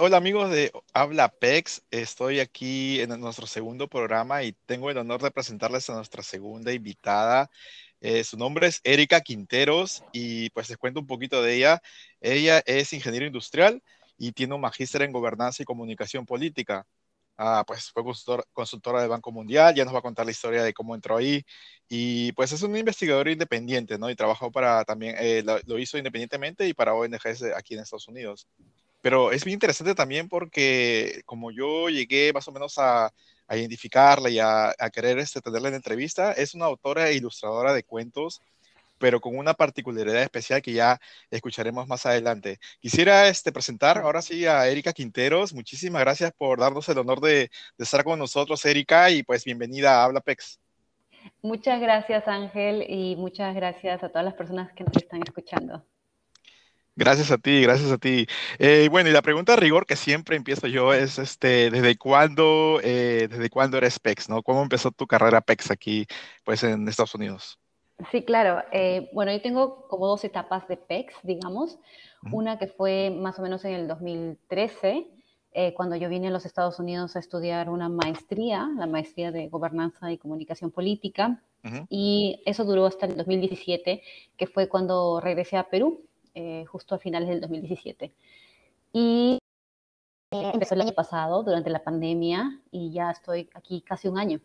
Hola amigos de Habla PEX. Estoy aquí en nuestro segundo programa y tengo el honor de presentarles a nuestra segunda invitada. Eh, su nombre es Erika Quinteros y pues les cuento un poquito de ella. Ella es ingeniero industrial y tiene un magíster en gobernanza y comunicación política. Ah, pues fue consultora del Banco Mundial, ya nos va a contar la historia de cómo entró ahí. Y pues es un investigador independiente, ¿no? Y trabajó para también, eh, lo, lo, hizo independientemente y para ONGs aquí en Estados Unidos. Pero es bien interesante también porque como yo llegué más o menos a, a identificarla y a, a querer este, tenerla en entrevista, es una autora e ilustradora de cuentos pero con una particularidad especial que ya escucharemos más adelante. Quisiera este, presentar ahora sí a Erika Quinteros. Muchísimas gracias por darnos el honor de, de estar con nosotros, Erika, y pues bienvenida a Habla PEX. Muchas gracias, Ángel, y muchas gracias a todas las personas que nos están escuchando. Gracias a ti, gracias a ti. Eh, bueno, y la pregunta de rigor que siempre empiezo yo es, este, ¿desde cuándo, eh, desde cuándo eres PEX, no? ¿Cómo empezó tu carrera PEX aquí, pues, en Estados Unidos? Sí, claro. Eh, bueno, yo tengo como dos etapas de PEX, digamos. Uh -huh. Una que fue más o menos en el 2013, eh, cuando yo vine a los Estados Unidos a estudiar una maestría, la maestría de Gobernanza y Comunicación Política. Uh -huh. Y eso duró hasta el 2017, que fue cuando regresé a Perú, eh, justo a finales del 2017. Y eh, empezó el año pasado, durante la pandemia, y ya estoy aquí casi un año.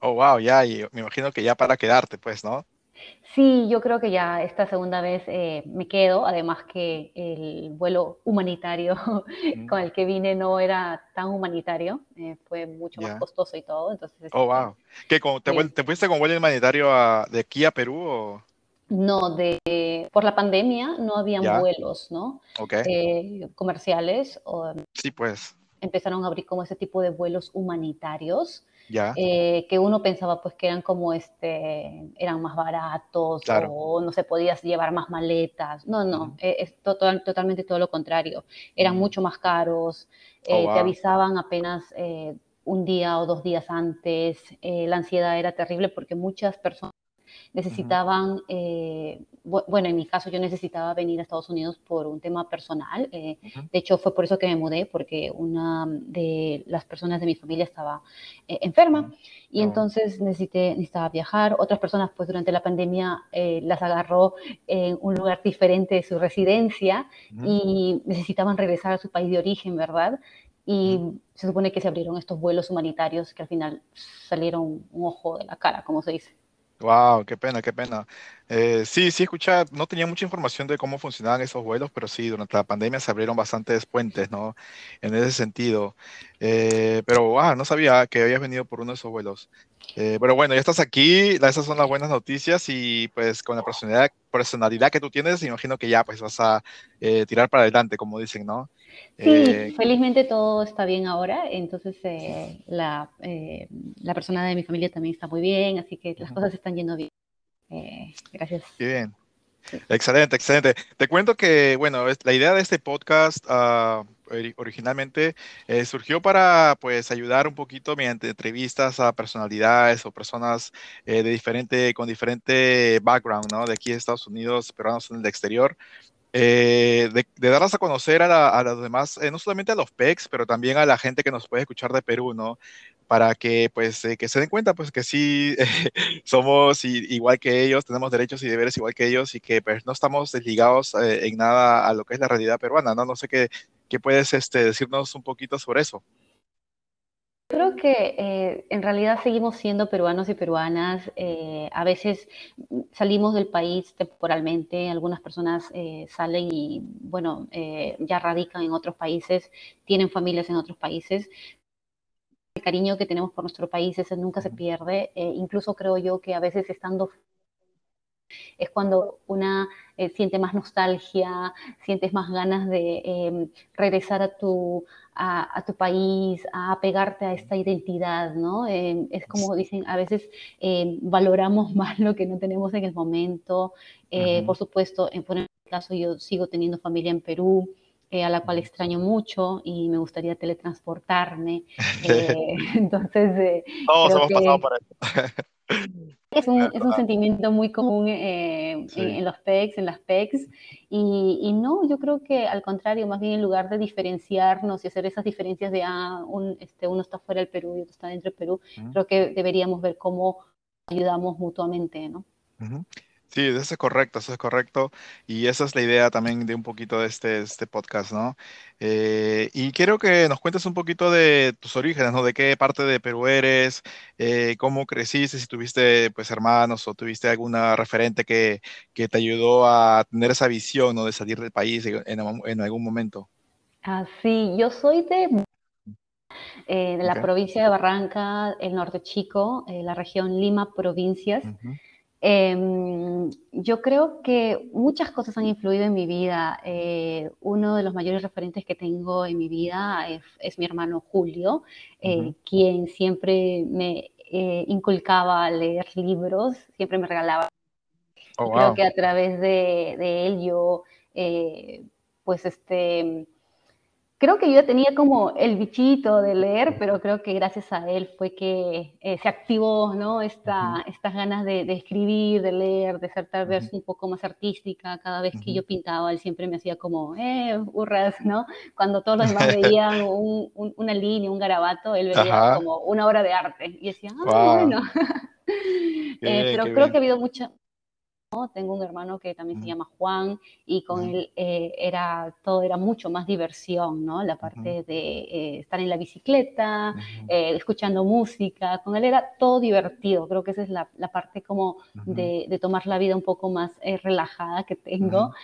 Oh, wow, ya, y me imagino que ya para quedarte, pues, ¿no? Sí, yo creo que ya esta segunda vez eh, me quedo, además que el vuelo humanitario mm. con el que vine no era tan humanitario, eh, fue mucho yeah. más costoso y todo, entonces... Oh, wow. ¿Qué, te, te, fuiste con vuelo humanitario a, de aquí a Perú o...? No, de, por la pandemia no habían vuelos, ¿no? Okay. Eh, comerciales. O, sí, pues. Empezaron a abrir como ese tipo de vuelos humanitarios ya. Eh, que uno pensaba pues que eran como este, eran más baratos claro. o no se podías llevar más maletas. No, no, mm. es total, totalmente todo lo contrario. Eran mm. mucho más caros, oh, eh, wow. te avisaban apenas eh, un día o dos días antes, eh, la ansiedad era terrible porque muchas personas necesitaban, eh, bueno, en mi caso yo necesitaba venir a Estados Unidos por un tema personal. Eh, uh -huh. De hecho, fue por eso que me mudé, porque una de las personas de mi familia estaba eh, enferma uh -huh. y oh. entonces necesité, necesitaba viajar. Otras personas, pues durante la pandemia, eh, las agarró en un lugar diferente de su residencia uh -huh. y necesitaban regresar a su país de origen, ¿verdad? y se supone que se abrieron estos vuelos humanitarios que al final salieron un ojo de la cara, como se dice. Wow, qué pena, qué pena. Eh, sí, sí, escucha, no tenía mucha información de cómo funcionaban esos vuelos, pero sí, durante la pandemia se abrieron bastantes puentes, ¿no? En ese sentido. Eh, pero, wow, no sabía que habías venido por uno de esos vuelos. Eh, pero bueno, ya estás aquí, esas son las buenas noticias y pues con la personalidad, personalidad que tú tienes, imagino que ya pues vas a eh, tirar para adelante, como dicen, ¿no? Sí, eh, felizmente todo está bien ahora, entonces eh, la, eh, la, persona de mi familia también está muy bien, así que las cosas están yendo bien. Gracias. Bien. Sí. Excelente, excelente. Te cuento que, bueno, la idea de este podcast uh, originalmente eh, surgió para, pues, ayudar un poquito mediante entrevistas a personalidades o personas eh, de diferente, con diferente background, ¿no? De aquí de Estados Unidos, peruanos en el exterior, eh, de, darlas a conocer a, la, los demás, eh, no solamente a los PECs, pero también a la gente que nos puede escuchar de Perú, ¿no? Para que, pues, eh, que se den cuenta, pues, que sí somos igual que ellos, tenemos derechos y deberes igual que ellos y que, pues, no estamos desligados eh, en nada a lo que es la realidad peruana, ¿no? No sé qué, qué puedes este, decirnos un poquito sobre eso creo que eh, en realidad seguimos siendo peruanos y peruanas. Eh, a veces salimos del país temporalmente, algunas personas eh, salen y, bueno, eh, ya radican en otros países, tienen familias en otros países. El cariño que tenemos por nuestro país ese nunca se pierde. Eh, incluso creo yo que a veces estando es cuando una eh, siente más nostalgia, sientes más ganas de eh, regresar a tu, a, a, tu país, a pegarte a esta identidad, ¿no? Eh, es como dicen, a veces eh, valoramos más lo que no tenemos en el momento. -huh. Por supuesto, en, por el caso yo sigo teniendo familia en Perú, eh, a la cual extraño mucho y me gustaría teletransportarme. Eh, entonces, todos hemos que... pasado por eso. Es un, es un sentimiento muy común eh, en, los PECs, en las PECs, y, y, no, yo creo que al contrario, más bien en lugar de diferenciarnos y hacer esas diferencias de, ah, un, este, uno está fuera del Perú y otro está dentro del Perú, creo que deberíamos ver cómo ayudamos mutuamente, ¿no? Sí, eso es correcto, eso es correcto. Y esa es la idea también de un poquito de este, este podcast, ¿no? Eh, y quiero que nos cuentes un poquito de tus orígenes, ¿no? De qué parte de Perú eres, eh, cómo creciste, si tuviste pues hermanos o tuviste alguna referente que, que te ayudó a tener esa visión, ¿no? De salir del país en, en algún momento. Ah, sí, yo soy de, eh, de la provincia de Barranca, el norte chico, la región Lima, provincias. Em, yo creo que muchas cosas han influido en mi vida. Eh, uno de los mayores referentes que tengo en mi vida es, mi hermano Julio, eh, quien siempre me eh, inculcaba a leer libros, siempre me regalaba. Oh, creo que a través de, de él yo, pues, este, creo que yo tenía como el bichito de leer, pero creo que gracias a él fue que eh, se activó, ¿no? Esta, estas ganas de, escribir, de leer, de ser tal vez un poco más artística. Cada vez que yo pintaba, él siempre me hacía como, eh, burras, ¿no? Cuando todos los demás veían una línea, un garabato, él veía como una obra de arte. Y decía, ah, bueno. Eh, pero creo que ha habido mucha, tengo un hermano que también se llama Juan y con él eh, era todo era mucho más diversión, ¿no? La parte de eh, estar en la bicicleta, eh, escuchando música, con él era todo divertido. Creo que esa es la, parte como de, tomar la vida un poco más relajada que tengo.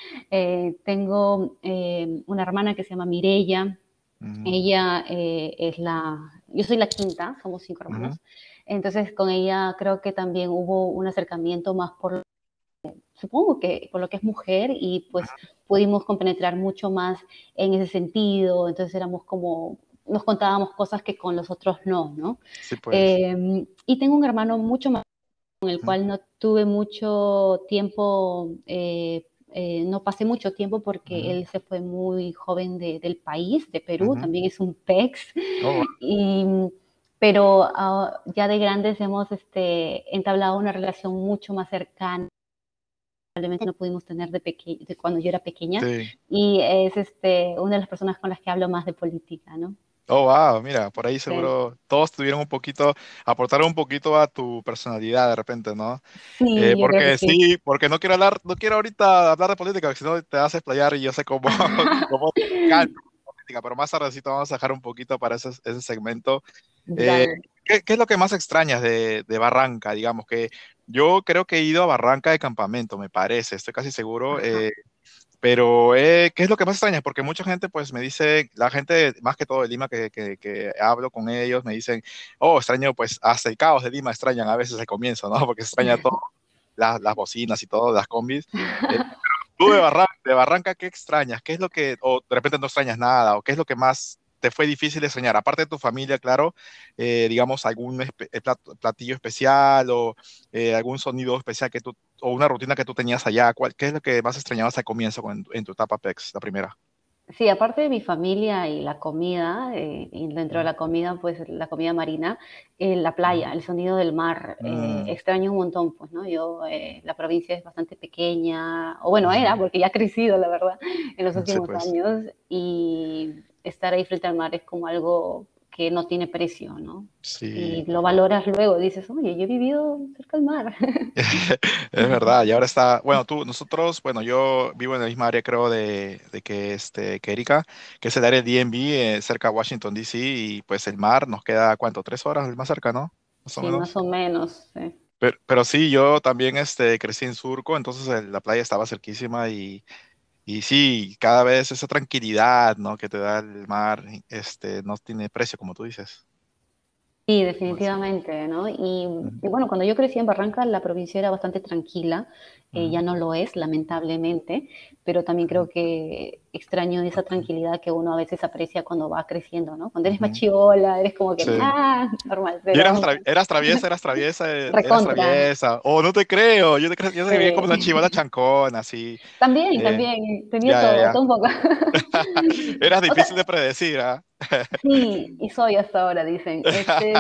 tengo una hermana que se llama Mirella. Ella es la, yo soy la quinta, somos cinco hermanos. Entonces con ella creo que también hubo un acercamiento más por supongo que por lo que es mujer y pues pudimos compenetrar mucho más en ese sentido, entonces éramos como, nos contábamos cosas que con los otros no, ¿no? Sí, pues. Em, y tengo un hermano mucho más con el cual no tuve mucho tiempo, eh, eh, no pasé mucho tiempo porque él se fue muy joven del país, de Perú, también es un PEX, oh, y, pero ah, ya de grandes hemos este, entablado una relación mucho más cercana no pudimos tener de, de cuando yo era pequeña. Y es este, una de las personas con las que hablo más de política, ¿no? Oh, wow, mira, por ahí seguro todos tuvieron un poquito, aportaron un poquito a tu personalidad de repente, ¿no? Sí, eh, porque sí. porque no quiero hablar, no quiero ahorita hablar de política, porque si no te vas a explayar y yo sé cómo, cómo política, pero más tardecito vamos a dejar un poquito para ese, ese segmento. Eh, ¿qué, ¿qué, es lo que más extrañas de, de Barranca, digamos? Que yo creo que he ido a Barranca de campamento, me parece, estoy casi seguro. Eh, pero, eh, ¿qué es lo que más extraña? Porque mucha gente, pues, me dice, la gente, más que todo de Lima, que, que, hablo con ellos, me dicen, oh, extraño, pues, hasta el caos de Lima extrañan a veces el comienzo, ¿no? Porque extraña todo, las, las bocinas y todo, las combis. Eh, tú de Barranca, de Barranca, ¿qué extrañas? ¿Qué es lo que, o de repente no extrañas nada, o qué es lo que más te fue difícil extrañar? Aparte de tu familia, claro, eh, digamos, algún eh, platillo especial o eh, algún sonido especial que tú, o una rutina que tú tenías allá. ¿Cuál, ¿Qué es lo que más extrañabas al comienzo en, tu etapa PEX, la primera? Sí, aparte de mi familia y la comida, y dentro de la comida, pues la comida marina, la playa, el sonido del mar, mm. extraño un montón, pues, ¿no? Yo, la provincia es bastante pequeña, o bueno, era, porque ya ha crecido, la verdad, en los últimos pues. años, y estar ahí frente al mar es como algo que no tiene precio, ¿no? Sí. Y lo valoras luego, dices, oye, yo he vivido cerca del mar. es verdad, y ahora está, bueno, tú, nosotros, bueno, yo vivo en la misma área, creo, de, de que, este, que Erika, que es el área DMV, eh, cerca de Washington, D.C., y pues el mar nos queda, ¿cuánto? ¿Tres horas el más cerca, no? sí, más o menos, sí. Pero, pero, sí, yo también este, crecí en Surco, entonces la playa estaba cerquísima y y sí, cada vez esa tranquilidad, ¿no? que te da el mar, este, no tiene precio, como tú dices. Sí, definitivamente, ¿no? Y, bueno, cuando yo crecí en Barranca, la provincia era bastante tranquila, eh, ya no lo es, lamentablemente, pero también creo que extraño esa tranquilidad que uno a veces aprecia cuando va creciendo, ¿no? Cuando eres machivola, eres como que, ah, normal. eras, traviesa, eras traviesa, eras traviesa. Oh, no te creo, yo te creo, yo te como una chivola chancona, así. También, eh, también, tenía todo, todo un poco. eras difícil de predecir, ¿ah? Sí, y soy hasta ahora, dicen. Este,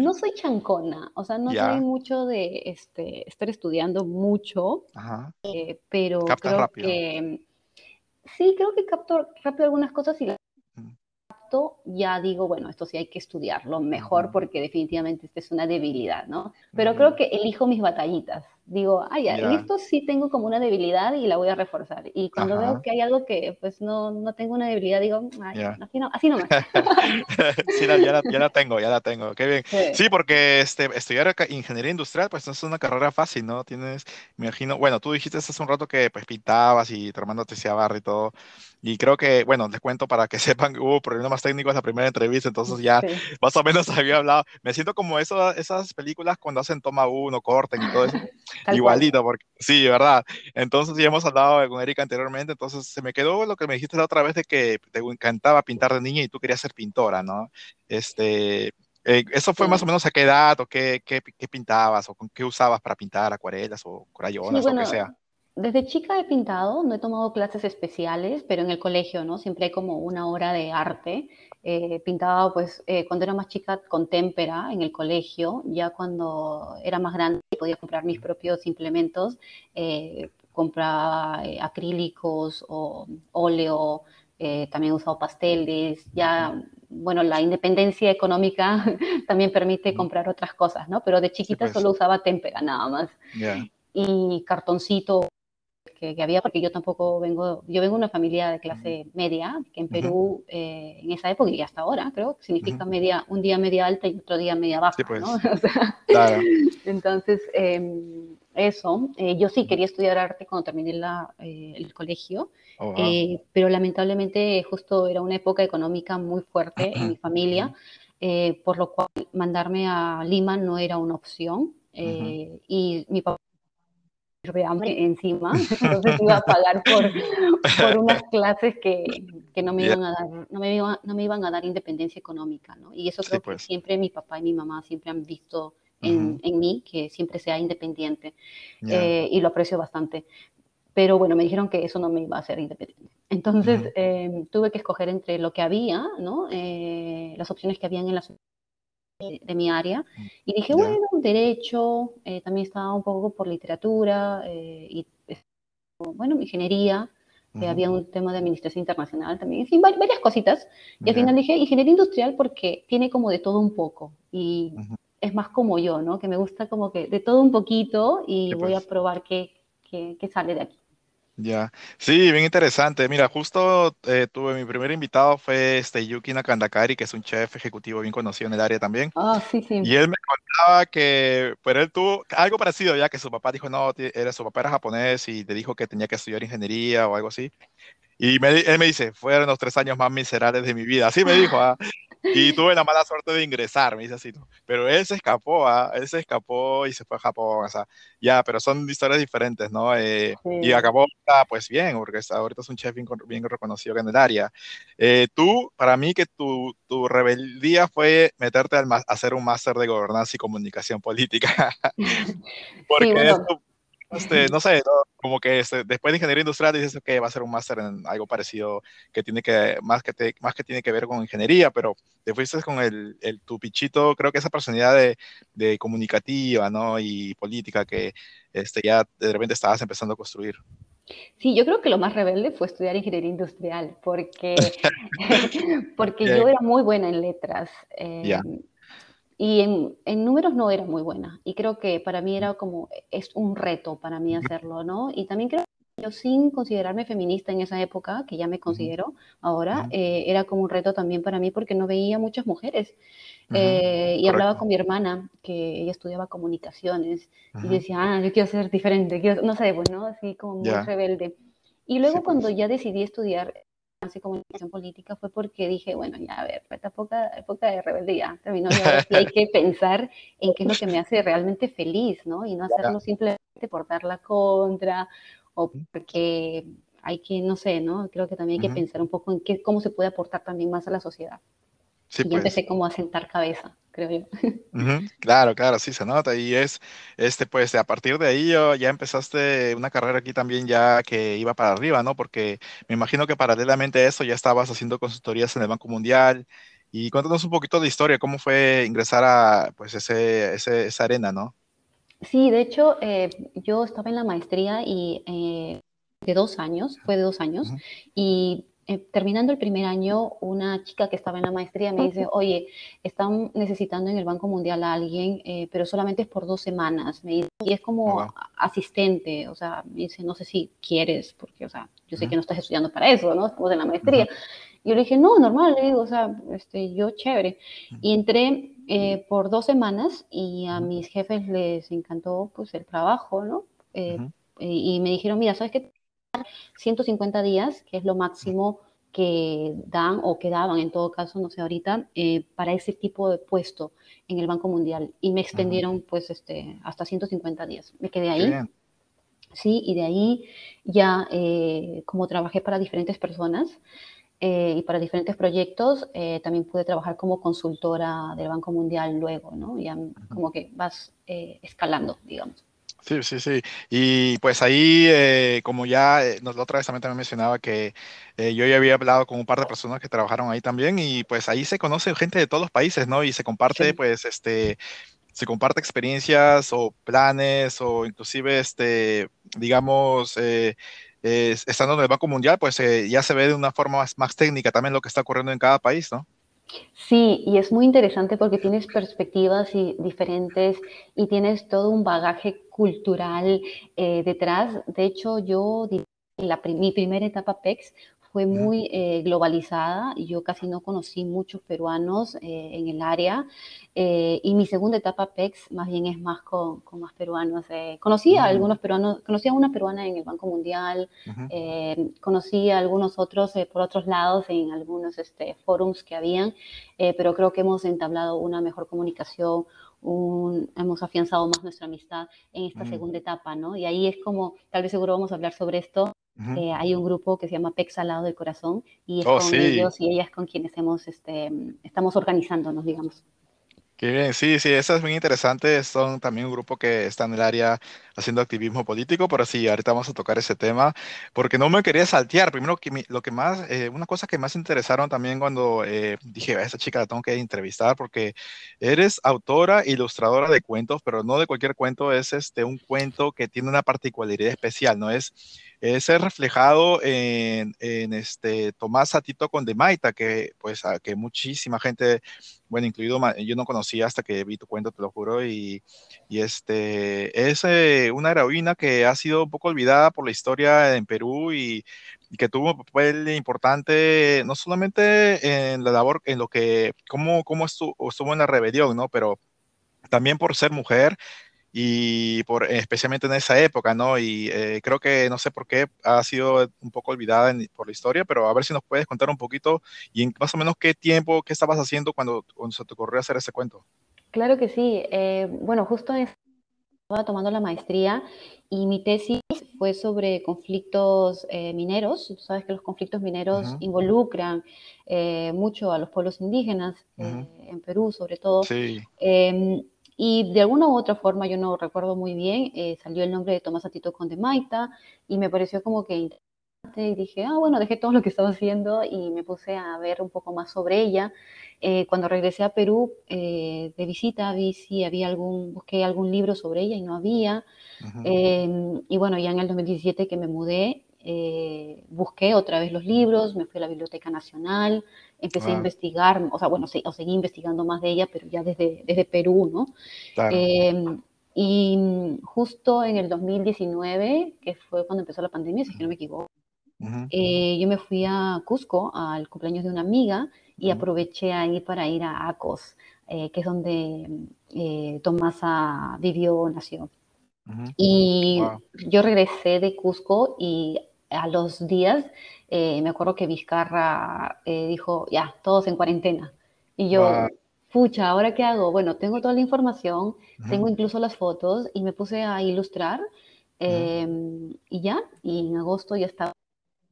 no soy chancona, o sea, no soy mucho de este, estar estudiando mucho, eh, pero creo que sí, creo que capto rápido algunas cosas y ya digo, bueno, esto sí hay que estudiarlo mejor porque definitivamente esta es una debilidad, ¿no? Pero creo que elijo mis batallitas. Digo, ah, ya, esto sí tengo como una debilidad y la voy a reforzar. Y cuando veo que hay algo que pues no, no tengo una debilidad, digo, Ay, así, no, así nomás. sí, ya, la, ya, la, tengo, ya la tengo. Qué bien. Sí, porque este, estudiar ingeniería industrial pues no es una carrera fácil, ¿no? Tienes, me imagino, bueno, tú dijiste hace un rato que pues pintabas y tu hermano te hacía barro y todo. Y creo que, bueno, les cuento para que sepan, hubo problemas técnicos en la primera entrevista, entonces ya más o menos había hablado. Me siento como eso, esas películas cuando hacen toma uno, corten y todo eso. Igualito, porque sí, ¿verdad? Entonces ya hemos hablado con Erika anteriormente, entonces se me quedó lo que me dijiste la otra vez de que te encantaba pintar de niña y tú querías ser pintora, ¿no? Este, eh, ¿Eso fue más o menos a qué edad o qué, qué, qué, pintabas o con qué usabas para pintar acuarelas o crayolas o lo que sea? Desde chica he pintado, no he tomado clases especiales, pero en el colegio, ¿no? Siempre hay como una hora de arte. Eh, pintaba, pues, eh, cuando era más chica con témpera en el colegio, ya cuando era más grande podía comprar mis propios implementos, eh, compraba acrílicos o óleo, también he usado pasteles, ya, bueno, la independencia económica también permite comprar otras cosas, ¿no? Pero de chiquita pues. solo usaba témpera, nada más. Y cartoncito que, había, porque yo tampoco vengo, yo vengo de una familia de clase media, que en Perú, eh, en esa época y hasta ahora, creo, significa media, un día media alta y otro día media baja, pues. ¿no? claro. Entonces, em, eso, eh, yo sí quería estudiar arte cuando terminé la, eh, el colegio, oh, pero lamentablemente justo era una época económica muy fuerte en mi familia, por lo cual mandarme a Lima no era una opción. y mi papá hambre encima, entonces iba a pagar por, por unas clases que, que no, me iban a dar, no, me iban, no me iban a dar independencia económica, ¿no? Y eso creo que pues. siempre mi papá y mi mamá siempre han visto en, en mí, que siempre sea independiente, eh, y lo aprecio bastante. Pero bueno, me dijeron que eso no me iba a hacer independiente. Entonces em, tuve que escoger entre lo que había, ¿no? Eh, las opciones que habían en de, mi área. Y dije, bueno, derecho, eh, también estaba un poco por literatura eh, y, bueno, ingeniería. había un tema de administración internacional también, en fin, varias cositas. Y al final dije ingeniería industrial porque tiene como de todo un poco y es más como yo, ¿no? Que me gusta como que de todo un poquito y voy a probar qué, qué, qué, sale de aquí. Ya, sí, bien interesante. Mira, justo eh, tuve mi primer invitado fue este Yuki Nakandakari, que es un chef ejecutivo bien conocido en el área también. Ah, sí, sí. Y él me contaba que, pero él tuvo algo parecido, ya que su papá dijo, no, era, su papá era japonés y le dijo que tenía que estudiar ingeniería o algo así. Y me, él me dice, fueron los tres años más miserables de mi vida. Así me dijo, ¿ah? Y tuve la mala suerte de ingresar, me dice así. Pero él se escapó, ¿ah? él se escapó y se fue a Japón. O sea, ya, pero son historias diferentes, ¿no? Eh, y acabó, pues bien, porque ahorita es un chef bien, bien reconocido en el área. Eh, tú, para mí, que tu, tu rebeldía fue meterte a hacer un máster de gobernanza y comunicación política. porque esto este, no sé, como que este, después de ingeniería industrial dices que va a ser un máster en algo parecido que tiene que, más que, más que tiene que ver con ingeniería, pero te fuiste con el, el tu pichito, creo que esa personalidad de, de, comunicativa, ¿no? Y política que este, ya de repente estabas empezando a construir. Sí, yo creo que lo más rebelde fue estudiar ingeniería industrial, porque, porque yo era muy buena en letras. Eh, y en, en, números no era muy buena. Y creo que para mí era como, es un reto para mí hacerlo, ¿no? Y también creo que yo sin considerarme feminista en esa época, que ya me considero ahora, eh, era como un reto también para mí porque no veía muchas mujeres. Eh, y hablaba con mi hermana, que ella estudiaba comunicaciones, y decía, ah, yo quiero ser diferente, no sé, pues, ¿no? Así como muy rebelde. Y luego cuando pues. ya decidí estudiar así comunicación política fue porque dije, bueno, ya a ver, esta época, época de rebeldía terminó y hay que pensar en qué es lo que me hace realmente feliz, ¿no? Y no hacerlo simplemente por dar la contra o porque hay que, no sé, ¿no? Creo que también hay que pensar un poco en qué, cómo se puede aportar también más a la sociedad. Sí, y pues. empecé como a sentar cabeza, creo yo. Claro, claro, sí se nota. Y es, este, pues a partir de ahí ya empezaste una carrera aquí también ya que iba para arriba, ¿no? Porque me imagino que paralelamente a eso ya estabas haciendo consultorías en el Banco Mundial. Y cuéntanos un poquito de historia, cómo fue ingresar a pues ese, ese esa arena, ¿no? Sí, de hecho, eh, yo estaba en la maestría y eh, de dos años, fue de dos años, y eh, terminando el primer año, una chica que estaba en la maestría me dice, oye, están necesitando en el Banco Mundial a alguien, eh, pero solamente es por dos semanas. Me dice, y es como asistente, o sea, me dice, no sé si quieres, porque, o sea, yo sé que no estás estudiando para eso, ¿no? Estamos en la maestría. Y yo le dije, no, normal, le digo, o sea, este, yo chévere. Y entré eh, por dos semanas y a mis jefes les encantó, pues, el trabajo, ¿no? y me dijeron, mira, ¿sabes qué? 150 días, que es lo máximo que dan o que daban en todo caso, no sé ahorita, eh, para ese tipo de puesto en el Banco Mundial. Y me extendieron pues este, hasta 150 días. Me quedé ahí. Sí, y de ahí ya eh, como trabajé para diferentes personas eh, y para diferentes proyectos, también pude trabajar como consultora del Banco Mundial luego, ¿no? Ya como que vas escalando, digamos. Sí, sí, sí. Y pues ahí, eh, como ya eh, la otra vez también, también mencionaba que eh, yo ya había hablado con un par de personas que trabajaron ahí también y pues ahí se conoce gente de todos los países, ¿no? Y se comparte, pues, este, se comparte experiencias o planes o inclusive, este, digamos, estando en el Banco Mundial, pues ya se ve de una forma más, más técnica también lo que está ocurriendo en cada país, ¿no? Sí, y es muy interesante porque tienes perspectivas y diferentes y tienes todo un bagaje cultural eh, detrás. De hecho, yo, la, mi primera etapa PEX fue muy eh, globalizada y yo casi no conocí muchos peruanos eh, en el área. Eh, y mi segunda etapa PEX más bien es más con, con más peruanos. conocí a algunos peruanos, conocí a una peruana en el Banco Mundial, conocí a algunos otros por otros lados en algunos este, forums que habían, pero creo que hemos entablado una mejor comunicación, hemos afianzado más nuestra amistad en esta mm. segunda etapa, ¿no? Y ahí es como, tal vez seguro vamos a hablar sobre esto, eh, hay un grupo que se llama PEX al lado del corazón y es oh, con ellos y ellas con quienes hemos, este, estamos organizándonos, digamos. Qué bien, sí, sí, eso es muy interesante. Son también un grupo que está en el área haciendo activismo político, pero sí, ahorita vamos a tocar ese tema, porque no me quería saltear. Primero, que lo que más, eh, una cosa que más interesaron también cuando eh, dije, a esta chica la tengo que entrevistar, porque eres autora, ilustradora de cuentos, pero no de cualquier cuento, es este, un cuento que tiene una particularidad especial, ¿no? Es es reflejado en, en, este Tomás Satito Condemaita, que pues que muchísima gente, bueno, incluido yo no conocía hasta que vi tu cuento, te lo juro, y, y este es eh, una heroína que ha sido un poco olvidada por la historia en Perú y, que tuvo un papel importante no solamente en la labor, en lo que, cómo, cómo estuvo, estuvo en la rebelión, ¿no? Pero también por ser mujer y por, especialmente en esa época, ¿no? Y eh, creo que no sé por qué ha sido un poco olvidada por la historia, pero a ver si nos puedes contar un poquito y en más o menos qué tiempo, qué estabas haciendo cuando, cuando se te ocurrió hacer ese cuento. Claro que sí. Eh, bueno, justo estaba tomando la maestría y mi tesis fue sobre conflictos eh, mineros. sabes que los conflictos mineros involucran mucho a los pueblos indígenas, en Perú sobre todo. Sí. Y de alguna u otra forma, yo no recuerdo muy bien, eh, salió el nombre de Tomás Atito Conde Maita y me pareció como que interesante y dije, ah, bueno, dejé todo lo que estaba haciendo y me puse a ver un poco más sobre ella. Eh, cuando regresé a Perú eh, de visita, vi si había algún, busqué algún libro sobre ella y no había. Em, y bueno, ya en el 2017 que me mudé, busqué otra vez los libros, me fui a la Biblioteca Nacional, empecé a investigar, o sea, bueno, o seguí investigando más de ella, pero ya desde, desde Perú, ¿no? Em, y justo en el 2019, que fue cuando empezó la pandemia, si no me equivoco, eh, yo me fui a Cusco al cumpleaños de una amiga y aproveché ahí para ir a Acos, eh, que es donde eh, Tomasa vivió, nació. Y yo regresé de Cusco y a los días eh, me acuerdo que Vizcarra eh, dijo, ya, todos en cuarentena. Y yo, pucha, ¿ahora qué hago? Bueno, tengo toda la información, tengo incluso las fotos y me puse a ilustrar em, y ya, y en agosto ya estaba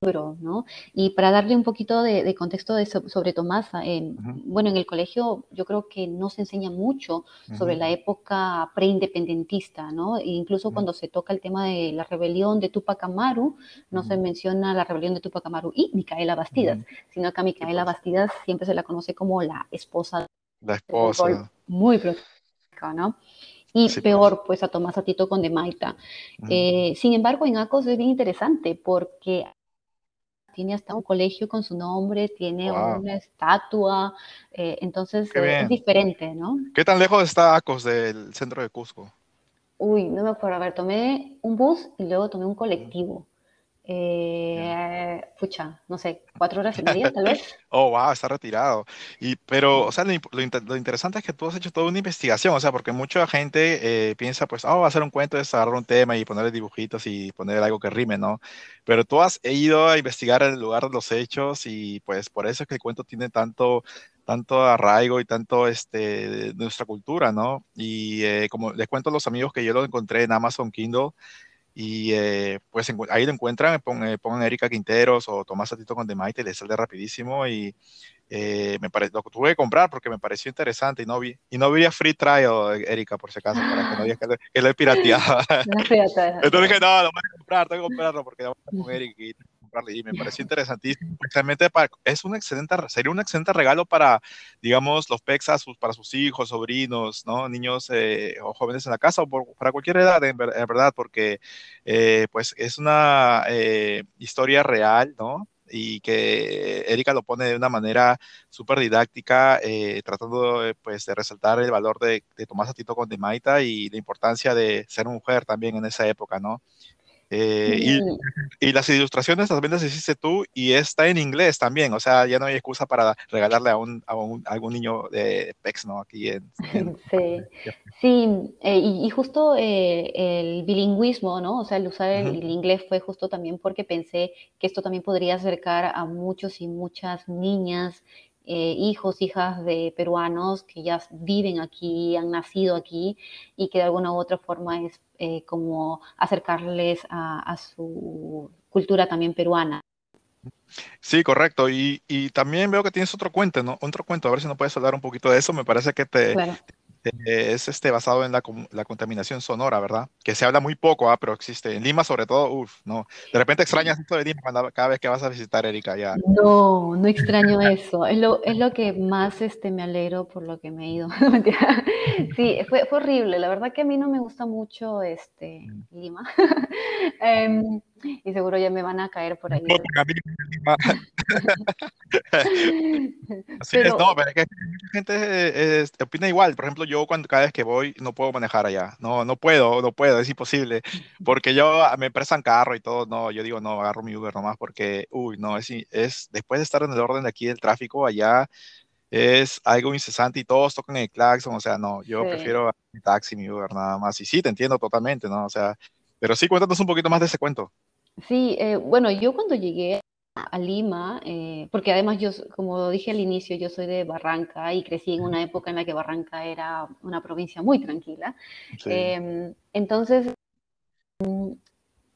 ¿no? Y para darle un poquito de, contexto sobre Tomás, eh, bueno, en el colegio yo creo que no se enseña mucho sobre la época preindependentista, ¿no? E incluso cuando se toca el tema de la rebelión de Tupac Amaru, no se menciona la rebelión de Tupac Amaru y Micaela Bastidas, sino que a Micaela Bastidas siempre se la conoce como la esposa. La esposa. Muy protectora, ¿no? Y pues. peor, pues. a Tomás Atito con de Maita. Eh, sin embargo, en ACOS es bien interesante porque tiene hasta un colegio con su nombre, tiene una estatua, eh, entonces eh, es diferente, ¿no? ¿Qué tan lejos está Acos del centro de Cusco? Uy, no me acuerdo, a ver, tomé un bus y luego tomé un colectivo. Eh, pucha, no sé, cuatro horas y media tal vez. oh, wow, está retirado. Y, pero, o sea, lo, interesante es que tú has hecho toda una investigación, o sea, porque mucha gente eh, piensa, pues, oh, va a hacer un cuento, es agarrar un tema y ponerle dibujitos y poner algo que rime, ¿no? Pero tú has ido a investigar el lugar de los hechos y pues por eso es que el cuento tiene tanto tanto arraigo y tanto este, de nuestra cultura, ¿no? Y eh, como les cuento a los amigos que yo lo encontré en Amazon Kindle, y eh, pues ahí lo encuentran, pongan, pongan Erika Quinteros o Tomás Atito con Demaite, les sale rapidísimo y eh, me parece, lo tuve que comprar porque me pareció interesante y no vi, y no había free trial, Erika, por si acaso, para que no digas que, que lo he pirateado. Entonces dije, no, lo voy a comprar, tengo que comprarlo porque ya a con Erika y y me pareció interesantísimo. Especialmente para, es un excelente, sería un excelente regalo para, digamos, los PEXAS, para sus hijos, sobrinos, ¿no? Niños eh, o jóvenes en la casa o para cualquier edad, en, verdad, porque eh, pues es una eh, historia real, ¿no? y que Erika lo pone de una manera súper didáctica, tratando pues, de resaltar el valor de, de Tomás Atito con Maita y la importancia de ser mujer también en esa época, ¿no? Eh, y, y, las ilustraciones también las hiciste tú y está en inglés también, o sea, ya no hay excusa para regalarle a, un, a, un, algún niño de PEX, ¿no? Aquí en... sí, sí eh, y, justo eh, el bilingüismo, ¿no? O sea, el usar el, inglés fue justo también porque pensé que esto también podría acercar a muchos y muchas niñas eh, hijos, hijas de peruanos que ya viven aquí, han nacido aquí y que de alguna u otra forma es eh, como acercarles a, su cultura también peruana. Sí, correcto. Y, también veo que tienes otro cuento, ¿no? Otro cuento, a ver si no puedes hablar un poquito de eso. Me parece que te, eh, es este, basado en la, la, contaminación sonora, ¿verdad? Que se habla muy poco, ¿ah? pero existe. En Lima, sobre todo, uff, no. De repente extrañas esto de Lima cada vez que vas a visitar Erika ya. No, no extraño eso. Es lo, es lo que más este, me alegro por lo que me he ido. sí, fue, fue horrible. La verdad que a mí no me gusta mucho este, mm. Lima. um, y seguro ya me van a caer por ahí. No, Así es, no, pero es que mucha gente opina igual. Por ejemplo, yo cuando cada vez que voy no puedo manejar allá. No, no puedo, no puedo, es imposible. Porque yo me prestan carro y todo, no, yo digo, no, agarro mi Uber nomás porque, uy, no, es, es después de estar en el orden de aquí del tráfico allá, es algo incesante y todos tocan el claxon, o sea, no, yo prefiero mi taxi, mi Uber nada más. Y sí, te entiendo totalmente, ¿no? O sea, pero sí, cuéntanos un poquito más de ese cuento. Sí, eh, bueno, yo cuando llegué a Lima, eh, porque además yo, como dije al inicio, yo soy de Barranca y crecí en una época en la que Barranca era una provincia muy tranquila. Em, entonces, mm,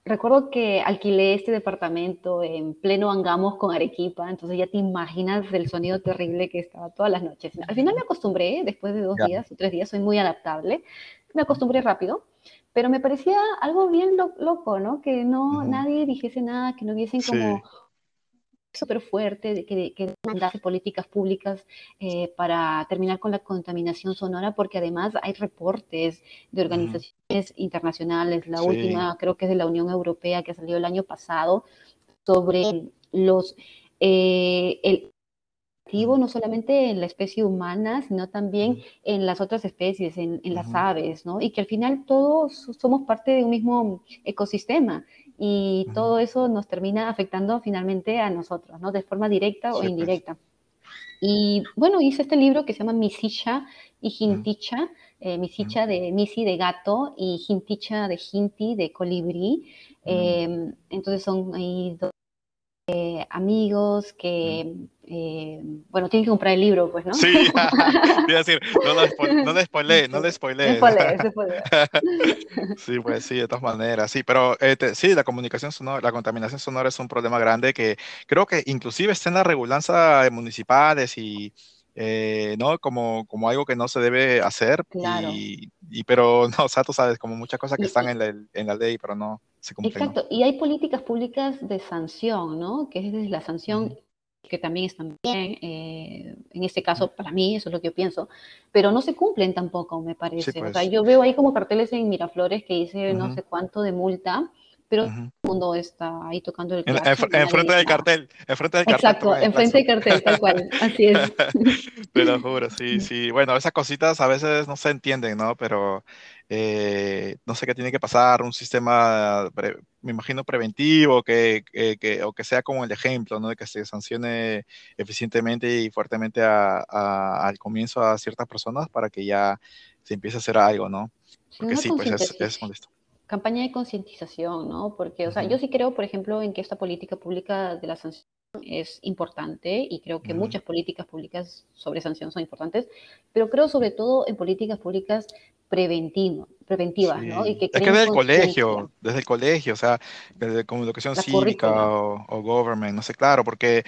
recuerdo que alquilé este departamento en pleno Angamos con Arequipa, entonces ya te imaginas el sonido terrible que estaba todas las noches. Al final me acostumbré, después de dos días o tres días, soy muy adaptable, me acostumbré rápido pero me parecía algo bien loco, ¿no? Que no nadie dijese nada, que no hubiesen como súper fuerte, que, que mandase políticas públicas eh, para terminar con la contaminación sonora, porque además hay reportes de organizaciones internacionales, la última creo que es de la Unión Europea que salió el año pasado, sobre los, eh, el, no solamente en la especie humana, sino también en las otras especies, en, las aves, ¿no? Y que al final todos somos parte de un mismo ecosistema y todo eso nos termina afectando finalmente a nosotros, ¿no? De forma directa o pues. indirecta. Y bueno, hice este libro que se llama Misicha y Jinticha, eh, Misicha de Misi de gato y Jinticha de Jinti de colibrí. Em, entonces son ahí dos eh, amigos que eh, bueno, tienen que comprar el libro, pues, ¿no? Sí, quiero decir, no lo no le spoilé, no le spoilé. sí, pues sí, de todas maneras, sí, pero este, sí, la comunicación sonora, la contaminación sonora es un problema grande que creo que inclusive está en la regulanza municipales y eh, ¿no? Como, como algo que no se debe hacer, claro. y, pero no, o sea, tú sabes, como muchas cosas que están en la, en la ley, pero no se. Exacto, y hay políticas públicas de sanción, ¿no? Que es desde la sanción que también están bien, eh, en este caso para mí, eso es lo que yo pienso, pero no se cumplen tampoco, me parece. O sea, pues. yo veo ahí como carteles en Miraflores que dice no sé cuánto de multa, pero todo el mundo está ahí tocando el En, en, del cartel, en frente del cartel. Exacto, en frente del cartel, tal cual, así es. Te lo juro, sí, sí. Bueno, esas cositas a veces no se entienden, ¿no? Pero eh, no sé qué tiene que pasar, un sistema, me imagino, preventivo, que, que, o que sea como el ejemplo, ¿no? De que se sancione eficientemente y fuertemente al comienzo a ciertas personas para que ya se empiece a hacer algo, ¿no? Porque sí, pues es, es molesto campaña de concientización, ¿no? Porque, o sea, yo sí creo, por ejemplo, en que esta política pública de la sanción es importante y creo que muchas políticas públicas sobre sanción son importantes, pero creo sobre todo en políticas públicas preventivas, ¿no? Y que es que desde el colegio, desde el colegio, o sea, desde como educación cívica o, o, government, no sé, claro, porque,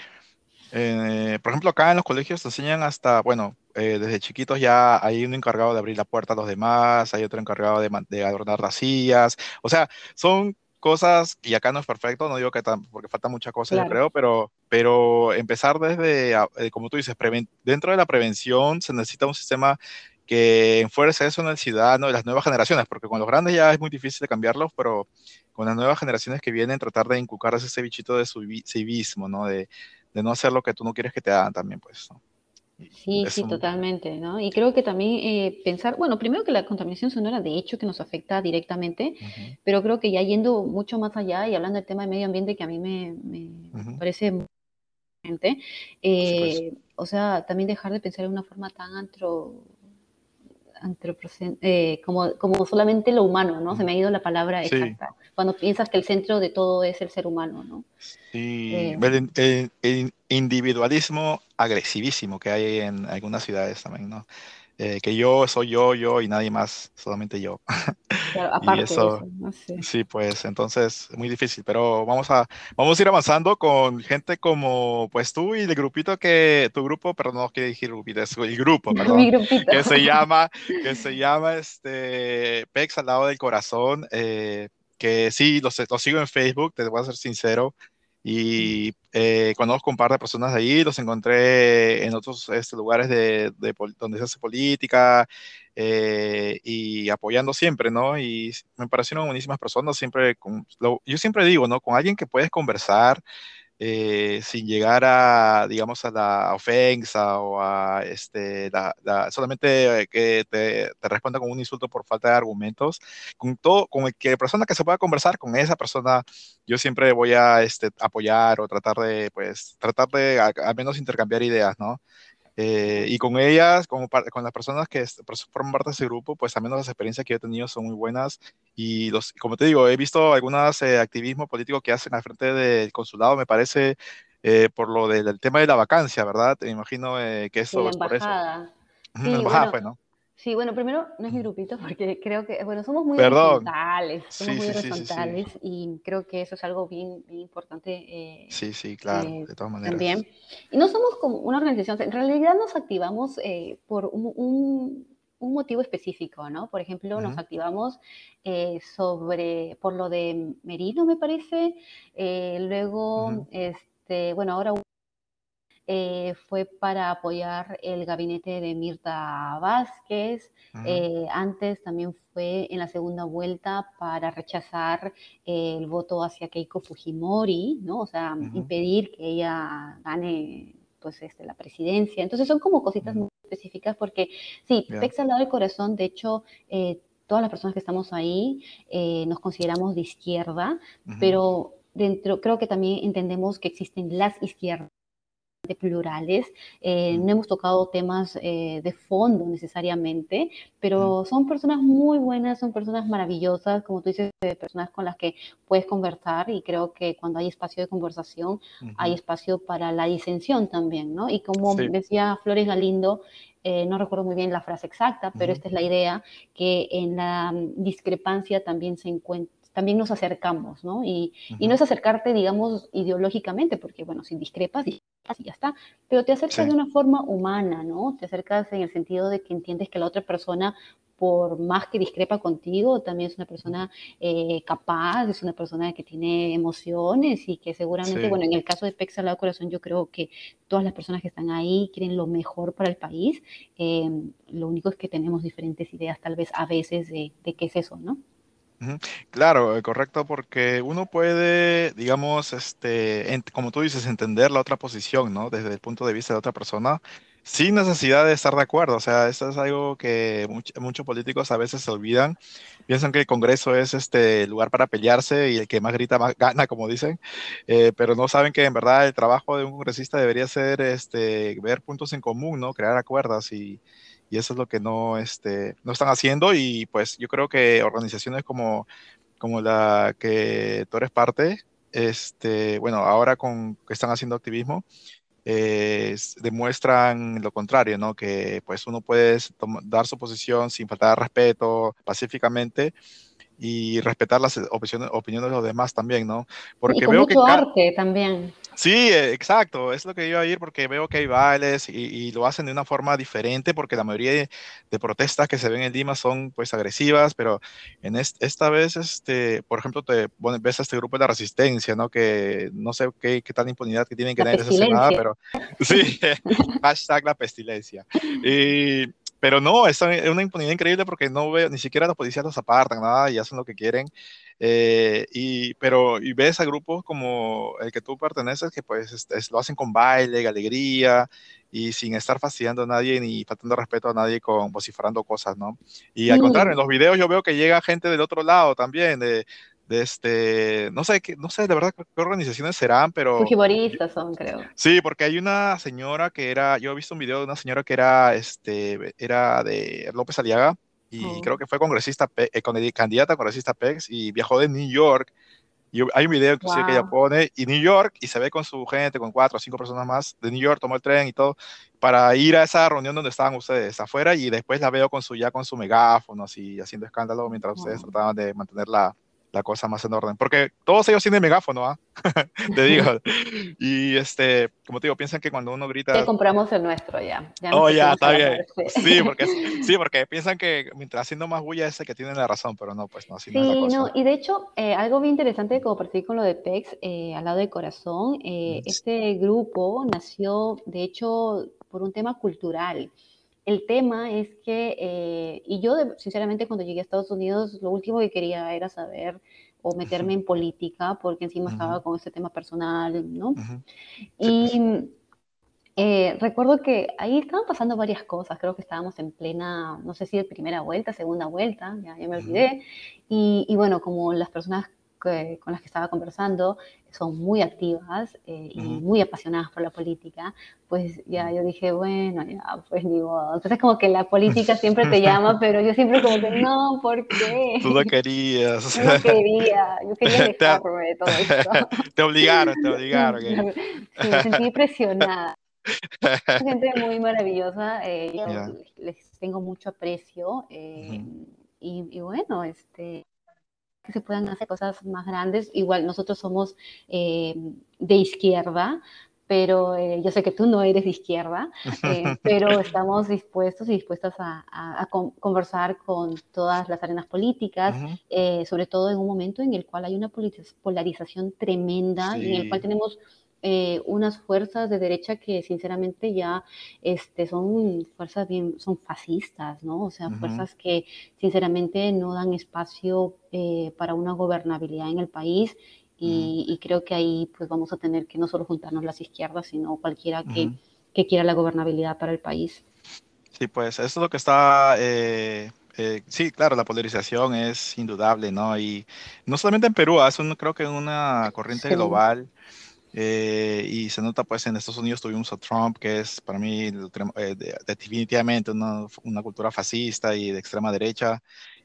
eh, por ejemplo, acá en los colegios te enseñan hasta, bueno, eh, desde chiquitos ya hay uno encargado de abrir la puerta a los demás, hay otro encargado de, de adornar las sillas, o sea, son cosas, y acá no es perfecto, no digo que tan, porque falta mucha cosa, yo creo, pero, pero empezar desde, eh, como tú dices, dentro de la prevención se necesita un sistema que enfuerce eso en el ciudadano de las nuevas generaciones, porque con los grandes ya es muy difícil de cambiarlos, pero con las nuevas generaciones que vienen, tratar de inculcar ese bichito de su civismo, ¿no? De, de no hacer lo que tú no quieres que te hagan también, pues. ¿no? Sí, sí, totalmente, ¿no? Y creo que también eh, pensar, bueno, primero que la contaminación sonora de hecho que nos afecta directamente, pero creo que ya yendo mucho más allá y hablando del tema de medio ambiente que a mí me, parece muy importante, pues. eh, o sea, también dejar de pensar de una forma tan antro, eh, como, como solamente lo humano, ¿no? Se me ha ido la palabra exacta. Cuando piensas que el centro de todo es el ser humano, ¿no? Sí, eh, el, individualismo agresivísimo que hay en algunas ciudades también, ¿no? Eh, que yo soy yo, yo y nadie más, solamente yo. Claro, aparte eso, Sí, pues entonces muy difícil, pero vamos a, vamos a ir avanzando con gente como pues tú y el grupito que, tu grupo, perdón, no quiero decir grupito, es el grupo, perdón, Mi grupito. que se llama, que se llama este, PEX al lado del corazón, eh, que sí, los, los sigo en Facebook, te voy a ser sincero, y eh, conozco un par de personas de ahí, los encontré en otros este, lugares de, donde se hace política eh, y apoyando siempre, ¿no? Y me parecieron buenísimas personas, siempre, con, yo siempre digo, ¿no? Con alguien que puedes conversar, eh, sin llegar a, digamos, a la ofensa o a este, solamente que te, te, responda con un insulto por falta de argumentos, con todo, con el que persona que se pueda conversar con esa persona, yo siempre voy a este, apoyar o tratar de, pues, tratar de al menos intercambiar ideas, ¿no? Eh, y con ellas, con, con las personas que forman parte de ese grupo, pues al menos las experiencias que he tenido son muy buenas. Y los, como te digo, he visto algunos eh, activismo político que hacen al frente del consulado, me parece, eh, por lo del, tema de la vacancia, ¿verdad? Te imagino que eso es por eso. Sí, la embajada fue, ¿no? Sí, bueno, primero no es mi grupito porque creo que, bueno, somos muy horizontales, somos muy horizontales y creo que eso es algo bien, bien importante. Eh, sí, sí, claro, eh, de todas maneras. También. Y no somos como una organización, en realidad nos activamos eh, por un, un, motivo específico, ¿no? Por ejemplo, nos activamos sobre, por lo de Merino, me parece, luego, este, bueno, ahora eh, fue para apoyar el gabinete de Mirta Vázquez. Eh, antes también fue en la segunda vuelta para rechazar el voto hacia Keiko Fujimori, ¿no? O sea, impedir que ella gane pues este, la presidencia. Entonces son como cositas muy específicas porque sí, yeah. al lado del corazón, de hecho, eh, todas las personas que estamos ahí nos consideramos de izquierda, pero dentro creo que también entendemos que existen las izquierdas plurales. Eh, no hemos tocado temas eh, de fondo necesariamente, pero son personas muy buenas, son personas maravillosas, como tú dices, personas con las que puedes conversar y creo que cuando hay espacio de conversación, hay espacio para la disensión también, ¿no? Y como decía Flores Galindo, eh, no recuerdo muy bien la frase exacta, pero esta es la idea, que en la mm, discrepancia también se encuentra también nos acercamos, ¿no? Y, y, no es acercarte, digamos, ideológicamente, porque, bueno, si discrepas y ya está, pero te acercas de una forma humana, ¿no? Te acercas en el sentido de que entiendes que la otra persona, por más que discrepa contigo, también es una persona eh, capaz, es una persona que tiene emociones y que seguramente, bueno, en el caso de Pex al lado corazón, yo creo que todas las personas que están ahí quieren lo mejor para el país. Eh, lo único es que tenemos diferentes ideas, tal vez a veces, de, de qué es eso, ¿no? Claro, eh, correcto, porque uno puede, digamos, este, como tú dices, entender la otra posición, ¿no? Desde el punto de vista de otra persona, sin necesidad de estar de acuerdo. O sea, eso es algo que muchos políticos a veces se olvidan. Piensan que el Congreso es este lugar para pelearse y el que más grita más gana, como dicen, eh, pero no saben que en verdad el trabajo de un congresista debería ser este, ver puntos en común, ¿no? Crear acuerdos y y eso es lo que no, este, no están haciendo y pues yo creo que organizaciones como, como la que tú eres parte, este, bueno, ahora con que están haciendo activismo, eh, demuestran lo contrario, ¿no? Que pues uno puede dar su posición sin faltar respeto, pacíficamente, y respetar las opiniones, opiniones de los demás también, ¿no? Porque veo mucho que arte también. Sí, exacto, es lo que iba a ir porque veo que hay bailes y, lo hacen de una forma diferente porque la mayoría de, protestas que se ven en Lima son pues agresivas, pero en esta vez, este, por ejemplo, te ves a este grupo de la resistencia, ¿no? Que no sé qué, qué tal impunidad que tienen que tener esa pero sí, hashtag la pestilencia. Y pero no, es una impunidad increíble porque no veo, ni siquiera los policías los apartan, nada, y hacen lo que quieren. Eh, y, pero, y ves a grupos como el que tú perteneces que pues lo hacen con baile, alegría y sin estar fastidiando a nadie ni faltando respeto a nadie con vociferando cosas, ¿no? Y al contrario, en los videos yo veo que llega gente del otro lado también, de, de este, no sé, no sé de verdad qué organizaciones serán, pero... Fujimoristas son, creo. Sí, porque hay una señora que era, yo he visto un video de una señora que era, este, era de López Aliaga, y creo que fue congresista, eh, candidata a congresista PEX, y viajó de New York, y hay un video inclusive que ella pone, y New York, y se ve con su gente, con cuatro o cinco personas más, de New York, tomó el tren y todo, para ir a esa reunión donde estaban ustedes afuera, y después la veo con su, ya con su megáfono, así, haciendo escándalo, mientras ustedes trataban de mantener la, la cosa más en orden. Porque todos ellos tienen megáfono, ¿ah? te digo. Y este, como te digo, piensan que cuando uno grita. Ya compramos el nuestro ya. oh, ya, está bien. Sí porque, sí, porque piensan que mientras haciendo más bulla es el que tiene la razón, pero no, pues no, así sí, no, no, y de hecho, eh, algo bien interesante como partí con lo de PEX, eh, al lado del corazón, eh, mm. este grupo nació, de hecho, por un tema cultural. El tema es que, eh, y yo sinceramente cuando llegué a Estados Unidos, lo último que quería era saber o meterme en política, porque encima estaba con este tema personal, ¿no? Y eh, recuerdo que ahí estaban pasando varias cosas, creo que estábamos en plena, no sé si de primera vuelta, segunda vuelta, ya, me olvidé, y, y, bueno, como las personas con las que estaba conversando son muy activas eh, y muy apasionadas por la política, pues ya yo dije, bueno, ya, pues digo, entonces como que la política siempre te llama, pero yo siempre como que no, ¿por qué? Tú no querías. No quería, yo quería dejarme de todo esto. te obligaron, te obligaron. Sí, me sentí presionada. Gente muy maravillosa, eh, les tengo mucho aprecio eh, y, y bueno, este que se puedan hacer cosas más grandes. Igual nosotros somos eh, de izquierda, pero eh, yo sé que tú no eres de izquierda, eh, pero estamos dispuestos y dispuestas a, conversar con todas las arenas políticas, sobre todo en un momento en el cual hay una polarización tremenda y en el cual tenemos eh, unas fuerzas de derecha que sinceramente ya este, son fuerzas bien, son fascistas, ¿no? O sea, fuerzas que sinceramente no dan espacio eh, para una gobernabilidad en el país y, creo que ahí pues vamos a tener que no solo juntarnos las izquierdas, sino cualquiera que, que quiera la gobernabilidad para el país. Sí, pues eso es lo que está... Eh, sí, claro, la polarización es indudable, ¿no? Y no solamente en Perú, es un, creo que una corriente global Eh, y se nota pues en Estados Unidos tuvimos a Trump, que es para mí eh, definitivamente una, una, cultura fascista y de extrema derecha.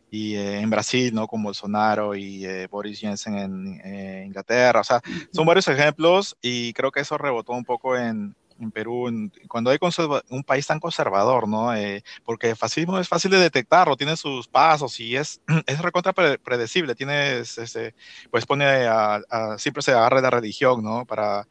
Y eh, en Brasil, ¿no? Con Bolsonaro y Boris Johnson en Inglaterra. O sea, son varios ejemplos y creo que eso rebotó un poco en, en Perú, cuando hay un país tan conservador, ¿no? Eh, porque el fascismo es fácil de detectarlo, tiene sus pasos y es, es recontra predecible, tienes, este, pues pone a, siempre se agarra de la religión, ¿no? Para,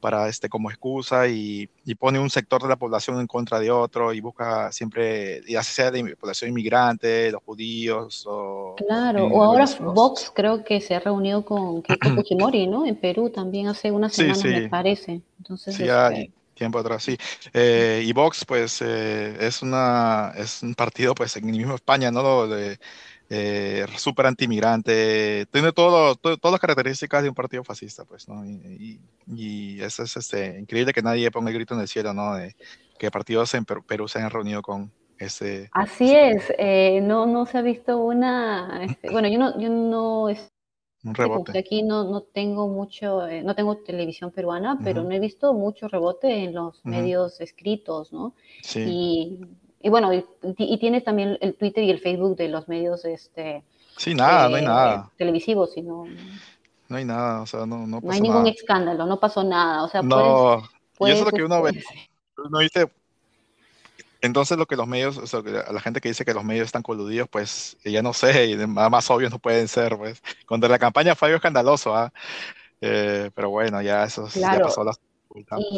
para este, como excusa y, y, pone un sector de la población en contra de otro y busca siempre, ya sea de población inmigrante, los judíos o... Claro, o ahora Vox creo que se ha reunido con Keiko Fujimori, ¿no? En Perú también hace unas semanas, me parece. Entonces, sí, tiempo atrás, sí. Eh, y Vox, pues, eh, es, una, es un partido, pues, en el mismo España, ¿no? De, eh, súper antimigrante, tiene todo, todas las características de un partido fascista, pues, ¿no? Y, y, eso es este, increíble que nadie ponga el grito en el cielo, ¿no? De que partidos en Perú, se han reunido con ese... Así es, no, no se ha visto una... Este, bueno, yo no, yo no un rebote. aquí no, no tengo mucho, eh, no tengo televisión peruana, pero no he visto mucho rebote en los medios escritos, ¿no? Sí. Y, bueno, y, tienes también el Twitter y el Facebook de los medios, este... Sí, nada, no hay nada. Televisivos, sino... No hay nada, o sea, no, no No hay ningún escándalo, no pasó nada, o sea, no, y eso es lo que uno ve. Este uno dice, entonces lo que los medios, o sea, la gente que dice que los medios están coludidos, pues ya no sé, y más, obvios no pueden ser, pues. Cuando la campaña fue algo escandaloso, ¿ah? Eh, pero bueno, ya eso ya pasó la...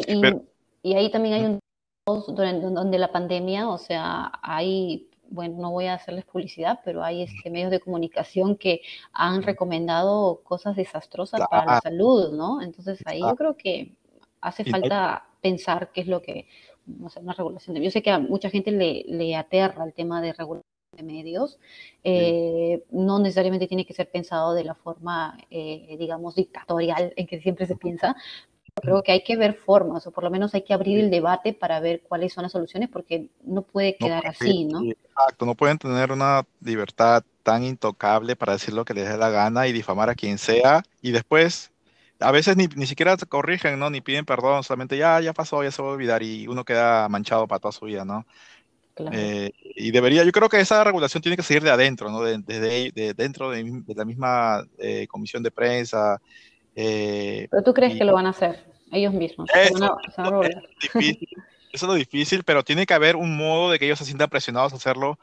Y, y, ahí también hay un donde la pandemia, o sea, hay, bueno, no voy a hacerles publicidad, pero hay este, medios de comunicación que han recomendado cosas desastrosas para la salud, ¿no? Entonces ahí yo creo que hace falta pensar qué es lo que no sé, una regulación. Yo sé que a mucha gente le, le aterra el tema de regulación de medios. Eh, no necesariamente tiene que ser pensado de la forma, eh, digamos, dictatorial en que siempre se piensa. Creo que hay que ver formas, o por lo menos hay que abrir el debate para ver cuáles son las soluciones, porque no puede quedar así, ¿no? Exacto, no pueden tener una libertad tan intocable para decir lo que les dé la gana y difamar a quien sea, y después a veces ni, ni siquiera te corrigen, ¿no? Ni piden perdón, solamente ya, ya pasó, ya se va a olvidar y uno queda manchado para toda su vida, ¿no? Eh, y debería, yo creo que esa regulación tiene que seguir de adentro, ¿no? Desde de, dentro de, la misma eh, comisión de prensa. Eh, pero tú crees que lo van a hacer ellos mismos. Eso, es difícil, eso es lo difícil, pero tiene que haber un modo de que ellos se sientan presionados a hacerlo.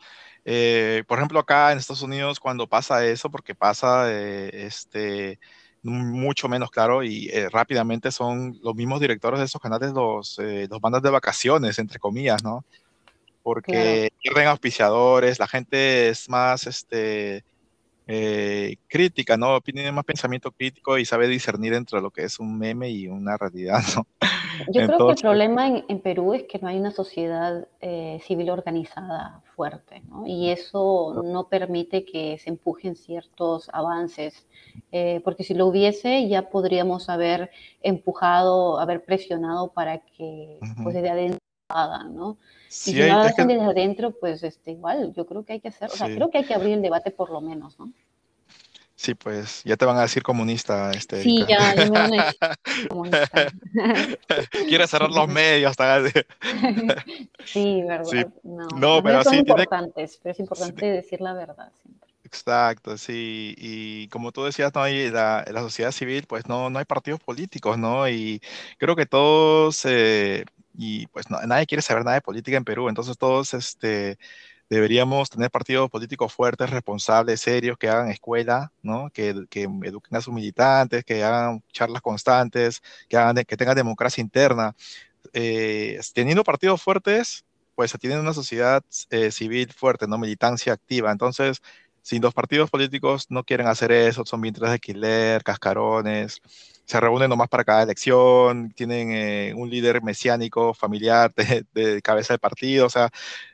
por ejemplo, acá en Estados Unidos, cuando pasa eso, porque pasa, este mucho menos claro y eh, rápidamente son los mismos directores de esos canales los, eh, los bandas de vacaciones, entre comillas, ¿no? Porque pierden auspiciadores, la gente es más este, eh, crítica, ¿no? Tiene más pensamiento crítico y sabe discernir entre lo que es un meme y una realidad, ¿no? Yo creo que el problema en, Perú es que no hay una sociedad eh, civil organizada fuerte, ¿no? Y eso no permite que se empujen ciertos avances, eh, porque si lo hubiese ya podríamos haber empujado, haber presionado para que pues desde adentro ¿no? Si no hacen desde adentro, pues este, igual, yo creo que hay que hacer, o sea, creo que hay que abrir el debate por lo menos, ¿no? Sí, pues ya te van a decir comunista. Este, sí, ya, ya me van a decir comunista. Quiere cerrar los medios. Hasta... sí, verdad. No, no pero son importantes, pero es importante decir la verdad siempre. Exacto, sí. Y como tú decías, no hay la, la sociedad civil, pues no, no hay partidos políticos, ¿no? Y creo que todos, eh, y pues no, nadie quiere saber nada de política en Perú, entonces todos, este deberíamos tener partidos políticos fuertes, responsables, serios, que hagan escuela, ¿no? que, que eduquen a sus militantes, que hagan charlas constantes, que, hagan, que tengan democracia interna. Eh, teniendo partidos fuertes, pues se tiene una sociedad eh, civil fuerte, ¿no? militancia activa. Entonces, si los partidos políticos no quieren hacer eso, son vientres de alquiler, cascarones, se reúnen nomás para cada elección, tienen eh, un líder mesiánico, familiar, de, cabeza del partido, o sea,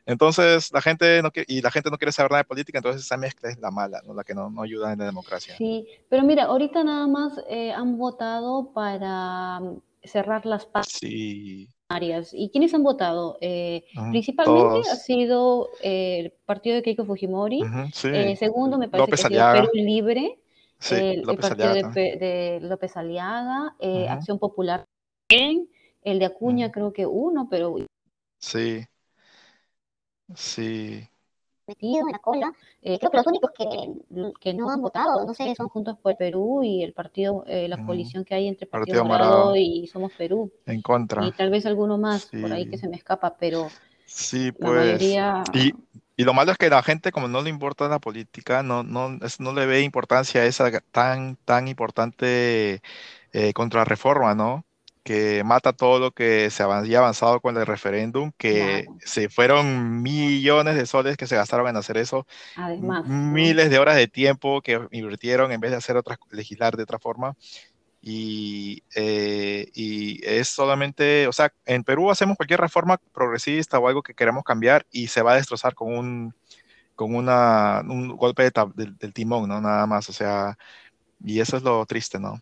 entonces la gente no quiere, y la gente no quiere saber nada de política, entonces esa mezcla es la mala, ¿no? la que no, no ayuda en la democracia. Sí, pero mira, ahorita nada más eh, han votado para mm, cerrar las sí. áreas. ¿Y quiénes han votado? Eh, principalmente ha sido el partido de Keiko Fujimori, segundo me parece que ha sido Perú Libre, el, partido de, López Aliaga, eh, Acción Popular el de Acuña creo que uno, pero... Sí, sí. Metido en la cola. Eh, creo que los únicos que, no han votado, no sé, son Juntos por Perú y el partido, eh, la coalición que hay entre Partido, Morado, y Somos Perú. En contra. Y tal vez alguno más por ahí que se me escapa, pero... Sí, pues. Y, y lo malo es que la gente, como no le importa la política, no, no, no le ve importancia a esa tan, tan importante eh, contrarreforma, ¿no? Que mata todo lo que se había avanzado con el referéndum, que se fueron millones de soles que se gastaron en hacer eso, Además, miles de horas de tiempo que invirtieron en vez de hacer otras, legislar de otra forma. Y, eh, y, es solamente, o sea, en Perú hacemos cualquier reforma progresista o algo que queremos cambiar y se va a destrozar con un, con una, un golpe de del, timón, ¿no? Nada más, o sea, y eso es lo triste, ¿no?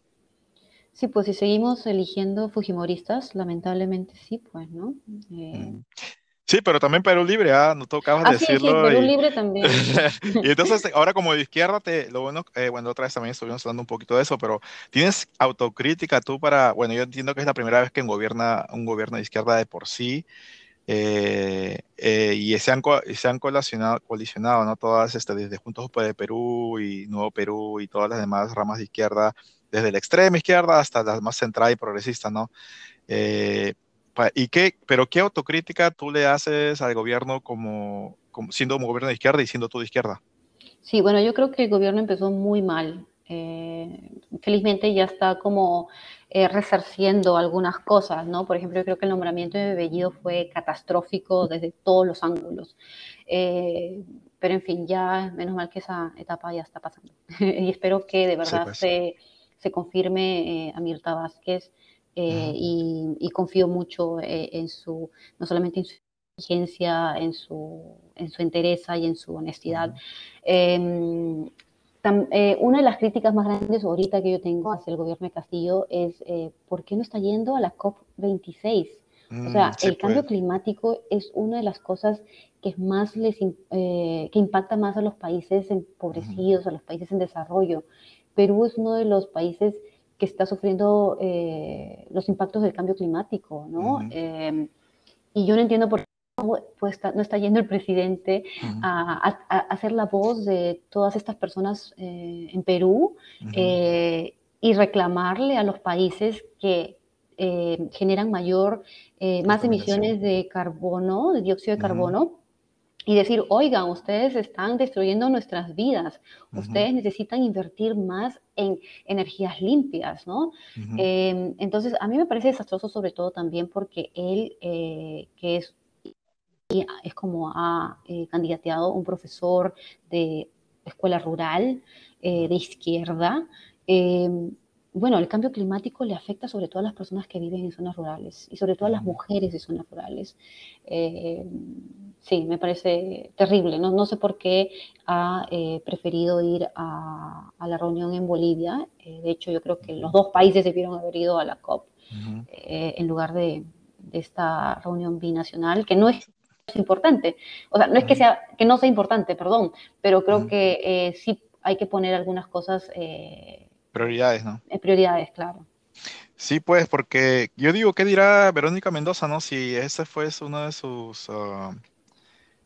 Sí, pues si seguimos eligiendo Fujimoristas, lamentablemente sí, pues, ¿no? Eh, mm. Sí, pero también Perú Libre, ¿ah? No de ah, decirlo. Sí, Perú Libre también. y entonces, ahora como de izquierda, te, lo bueno, eh, bueno, otra vez también estuvimos hablando un poquito de eso, pero ¿tienes autocrítica tú para, bueno, yo entiendo que es la primera vez que gobierna un gobierno de izquierda de por sí, eh, eh, y se han, se han colisionado, colisionado, ¿no? Todas, este, desde Juntos de Perú y Nuevo Perú y todas las demás ramas de izquierda, desde la extrema izquierda hasta las más central y progresistas, ¿no? ¿Y qué, pero qué autocrítica tú le haces al gobierno como, siendo un gobierno de izquierda y siendo tú de izquierda? Sí, bueno, yo creo que el gobierno empezó muy mal. Eh, felizmente ya está como eh, resarciendo algunas cosas, ¿no? Por ejemplo, yo creo que el nombramiento de Bellido fue catastrófico desde todos los ángulos. Eh, pero en fin, ya menos mal que esa etapa ya está pasando. y espero que de verdad pues. se, se, confirme a Mirta Vázquez eh, y, confío mucho eh, en su, no solamente en su inteligencia, en su, en su entereza y en su honestidad. Em, eh, una de las críticas más grandes ahorita que yo tengo hacia el gobierno de Castillo es ¿por qué no está yendo a la COP26? o sea, mm, el cambio pues. climático es una de las cosas que más les que impacta más a los países empobrecidos, a los países en desarrollo. Perú es uno de los países que está sufriendo eh, los impactos del cambio climático, ¿no? Em, y yo no entiendo por qué pues, no está yendo el presidente a, hacer la voz de todas estas personas eh, en Perú eh, y reclamarle a los países que generan mayor, más emisiones de carbono, de dióxido de carbono, y decir, oigan, ustedes están destruyendo nuestras vidas, ustedes necesitan invertir más en energías limpias, ¿no? Em, entonces, a mí me parece desastroso sobre todo también porque él, eh, que es, es como ha eh, candidateado un profesor de escuela rural, eh, de izquierda, em, bueno, el cambio climático le afecta sobre todo a las personas que viven en zonas rurales y sobre todo a las mujeres de zonas rurales. Eh, sí, me parece terrible. No, no sé por qué ha eh, preferido ir a, la reunión en Bolivia. Eh, de hecho, yo creo que los dos países debieron haber ido a la COP en lugar de, esta reunión binacional, que no es importante. O sea, no es que, sea, que no sea importante, perdón, pero creo que sí hay que poner algunas cosas Prioridades, ¿no? prioridades, claro. Sí, pues, porque yo digo, ¿qué dirá Verónica Mendoza, no? Si ese fue uno de sus ah,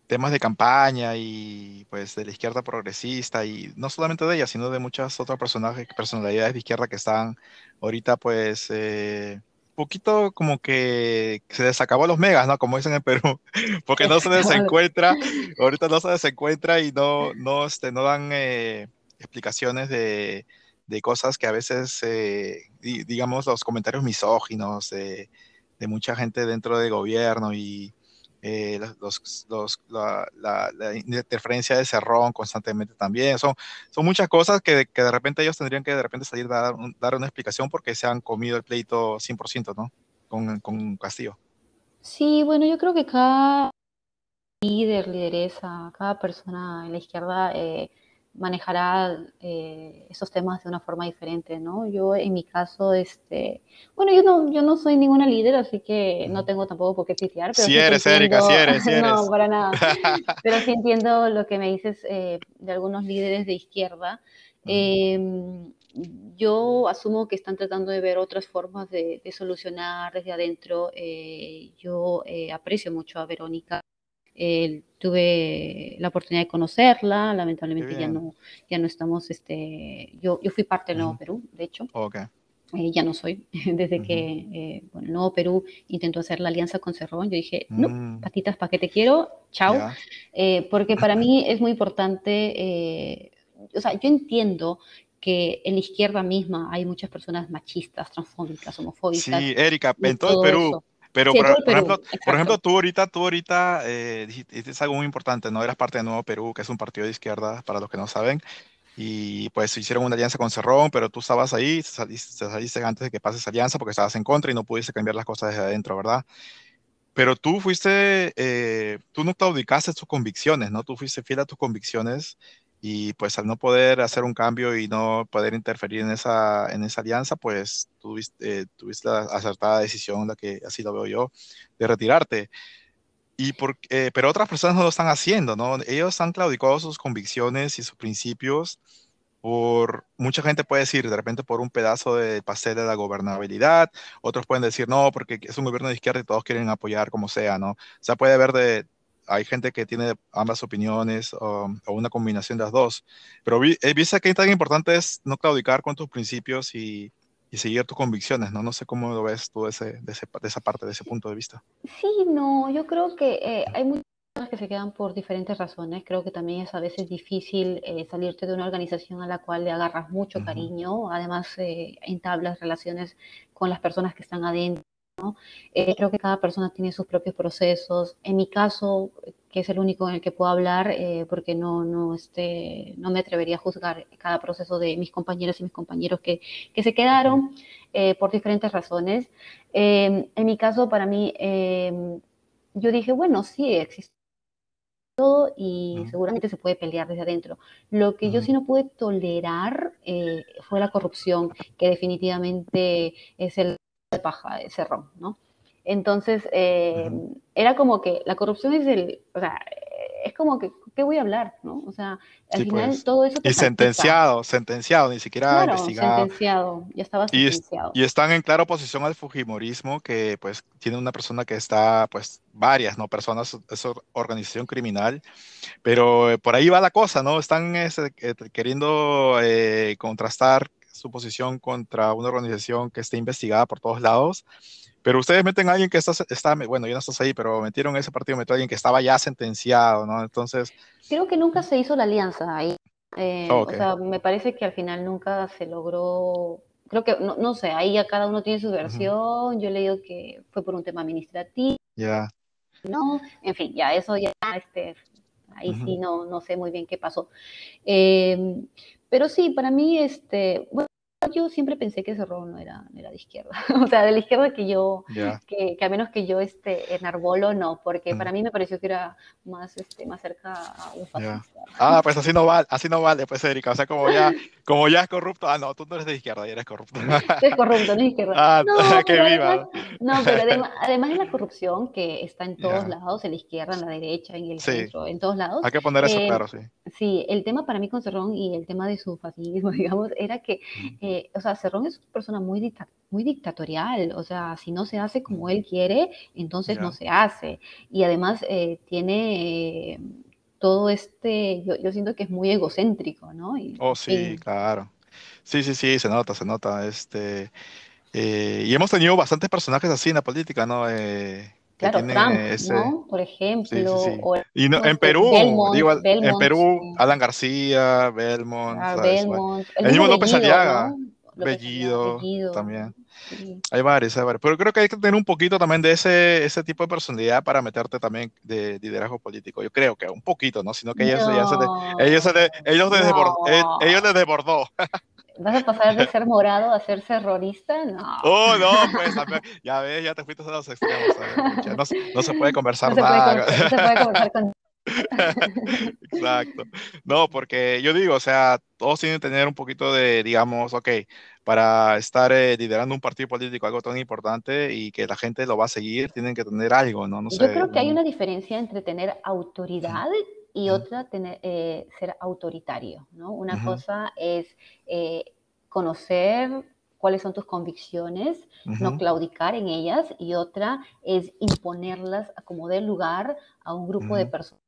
temas de campaña y pues de la izquierda progresista y no solamente de ella, sino de muchas otras personajes, personalidades de izquierda que están ahorita pues eh, poquito como que se desacabó los megas, ¿no? Como dicen en Perú, porque no se desencuentra, ahorita no se desencuentra y no, no, este, no dan eh, explicaciones de de cosas que a veces, eh, digamos, los comentarios misóginos de, mucha gente dentro del gobierno y eh, los, la, interferencia de Cerrón constantemente también. Son, son muchas cosas que, de repente ellos tendrían que de repente salir a dar, dar, una explicación porque se han comido el pleito 100%, ¿no? Con, con Castillo. Sí, bueno, yo creo que cada líder, lideresa, cada persona en la izquierda eh, manejará eh, esos temas de una forma diferente, ¿no? Yo en mi caso, este, bueno, yo no, yo no soy ninguna líder, así que no tengo tampoco por qué pitear. Pero si eres, Erika, si eres, eres. no, para nada. pero sí entiendo lo que me dices eh, de algunos líderes de izquierda, Em, yo asumo que están tratando de ver otras formas de, solucionar desde adentro. Eh, yo eh, aprecio mucho a Verónica. Tuve la oportunidad de conocerla, lamentablemente ya no, ya no estamos, este, yo, yo fui parte del Nuevo Perú, de hecho. Okay. Eh, ya no soy, desde que bueno, el Nuevo Perú intentó hacer la alianza con Cerrón, yo dije, no, mm. patitas, ¿para qué te quiero? Chao. porque para mí es muy importante, o sea, yo entiendo que en la izquierda misma hay muchas personas machistas, transfóbicas, homofóbicas. Sí, Erika, en todo, el Perú. Pero, por, ejemplo, por, ejemplo, tú ahorita, tú ahorita eh, dijiste algo muy importante, ¿no? Eras parte de Nuevo Perú, que es un partido de izquierda, para los que no saben, y pues hicieron una alianza con Cerrón, pero tú estabas ahí, saliste, saliste antes de que pase esa alianza porque estabas en contra y no pudiste cambiar las cosas desde adentro, ¿verdad? Pero tú fuiste, eh, tú no claudicaste tus convicciones, ¿no? Tú fuiste fiel a tus convicciones y pues al no poder hacer un cambio y no poder interferir en esa, en esa alianza, pues tuviste, eh, tuviste la acertada decisión, la que así lo veo yo, de retirarte. Y por, eh, pero otras personas no lo están haciendo, ¿no? Ellos han claudicado sus convicciones y sus principios por, mucha gente puede decir de repente por un pedazo de pastel de la gobernabilidad, otros pueden decir no, porque es un gobierno de izquierda y todos quieren apoyar como sea, ¿no? O sea, puede haber de, hay gente que tiene ambas opiniones o, una combinación de las dos. Pero vi, eh, viste que tan importante es no claudicar con tus principios y, y, seguir tus convicciones, ¿no? No sé cómo lo ves tú ese, de, ese, de, esa parte, de ese punto de vista. Sí, no, yo creo que eh, hay muchas personas que se quedan por diferentes razones. Creo que también es a veces difícil eh, salirte de una organización a la cual le agarras mucho cariño, además entablas relaciones con las personas que están adentro eh, creo que cada persona tiene sus propios procesos. En mi caso, que es el único en el que puedo hablar, eh, porque no, no, este, no me atrevería a juzgar cada proceso de mis compañeros y mis compañeros que, que se quedaron eh, por diferentes razones. en mi caso, para mí, yo dije, bueno, sí, existe todo y seguramente se puede pelear desde adentro. Lo que yo sí no pude tolerar fue la corrupción, que definitivamente es el de paja de cerrón, ¿no? Entonces, eh, era como que la corrupción es el, o sea, es como que, ¿qué voy a hablar? ¿no? O sea, al final pues. todo eso... y sentenciado, sentenciado, ni siquiera claro, investigado. sentenciado, ya estaba sentenciado. Y, están en clara oposición al Fujimorismo, que pues tiene una persona que está, pues varias, ¿no? Personas, es organización criminal, pero eh, por ahí va la cosa, ¿no? Están este, eh, queriendo contrastar su posición contra una organización que esté investigada por todos lados. Pero ustedes meten a alguien que está, está bueno, yo no estás ahí, pero metieron ese partido, metieron a alguien que estaba ya sentenciado, ¿no? Entonces... Creo que nunca se hizo la alianza ahí. Eh, o sea, me parece que al final nunca se logró, creo que, no, no sé, ahí ya cada uno tiene su versión, yo he leído que fue por un tema administrativo. Ya. No, en fin, ya eso ya, este, ahí sí no, no sé muy bien qué pasó. Eh, pero sí, para mí, este, bueno, yo siempre pensé que robo no era, era de izquierda. o sea, de la izquierda que yo, que, que, a menos que yo esté en Arbolo, no, porque para mí me pareció que era más, este, más cerca a un fascista. Ah, pues así no vale, así no vale, pues Erika. O sea, como ya, como ya es corrupto, ah, no, tú no eres de izquierda, ya eres corrupto. Eres corrupto, no es izquierda. Ah, no, que viva. no, pero además, además, de la corrupción que está en todos lados, en la izquierda, en la derecha, en el centro, en todos lados. Hay que poner eso eh, claro, sí. Sí, el tema para mí con Cerrón y el tema de su fascismo, digamos, era que eh, o sea, Cerrón es una persona muy, muy dictatorial, o sea, si no se hace como él quiere, entonces no se hace. Y además eh, tiene eh, todo este, yo, siento que es muy egocéntrico, ¿no? oh, sí, claro. Sí, sí, sí, se nota, se nota. Este, y hemos tenido bastantes personajes así en la política, ¿no? Claro, Trump, ¿no? Por ejemplo. y en Perú, digo, en Perú, Alan García, Belmont. Ah, Belmont. El, mismo López Aliaga. Bellido, también. Hay varios, hay varios. Pero creo que hay que tener un poquito también de ese, ese tipo de personalidad para meterte también de liderazgo político. Yo creo que un poquito, ¿no? Sino que ellos, ya se ellos, se ellos, ellos les desbordó. ¿Vas a pasar de ser morado a ser terrorista? No. Oh, no, pues ya ves, ya te fuiste a los extremos. No, no, se puede conversar nada. no se puede conversar con Exacto. No, porque yo digo, o sea, todos tienen que tener un poquito de, digamos, ok, para estar eh, liderando un partido político, algo tan importante y que la gente lo va a seguir, tienen que tener algo, ¿no? no yo creo que hay una diferencia entre tener autoridad y otra tener, eh, ser autoritario, ¿no? Una cosa es eh, conocer cuáles son tus convicciones, no claudicar en ellas, y otra es imponerlas a como dé lugar a un grupo de personas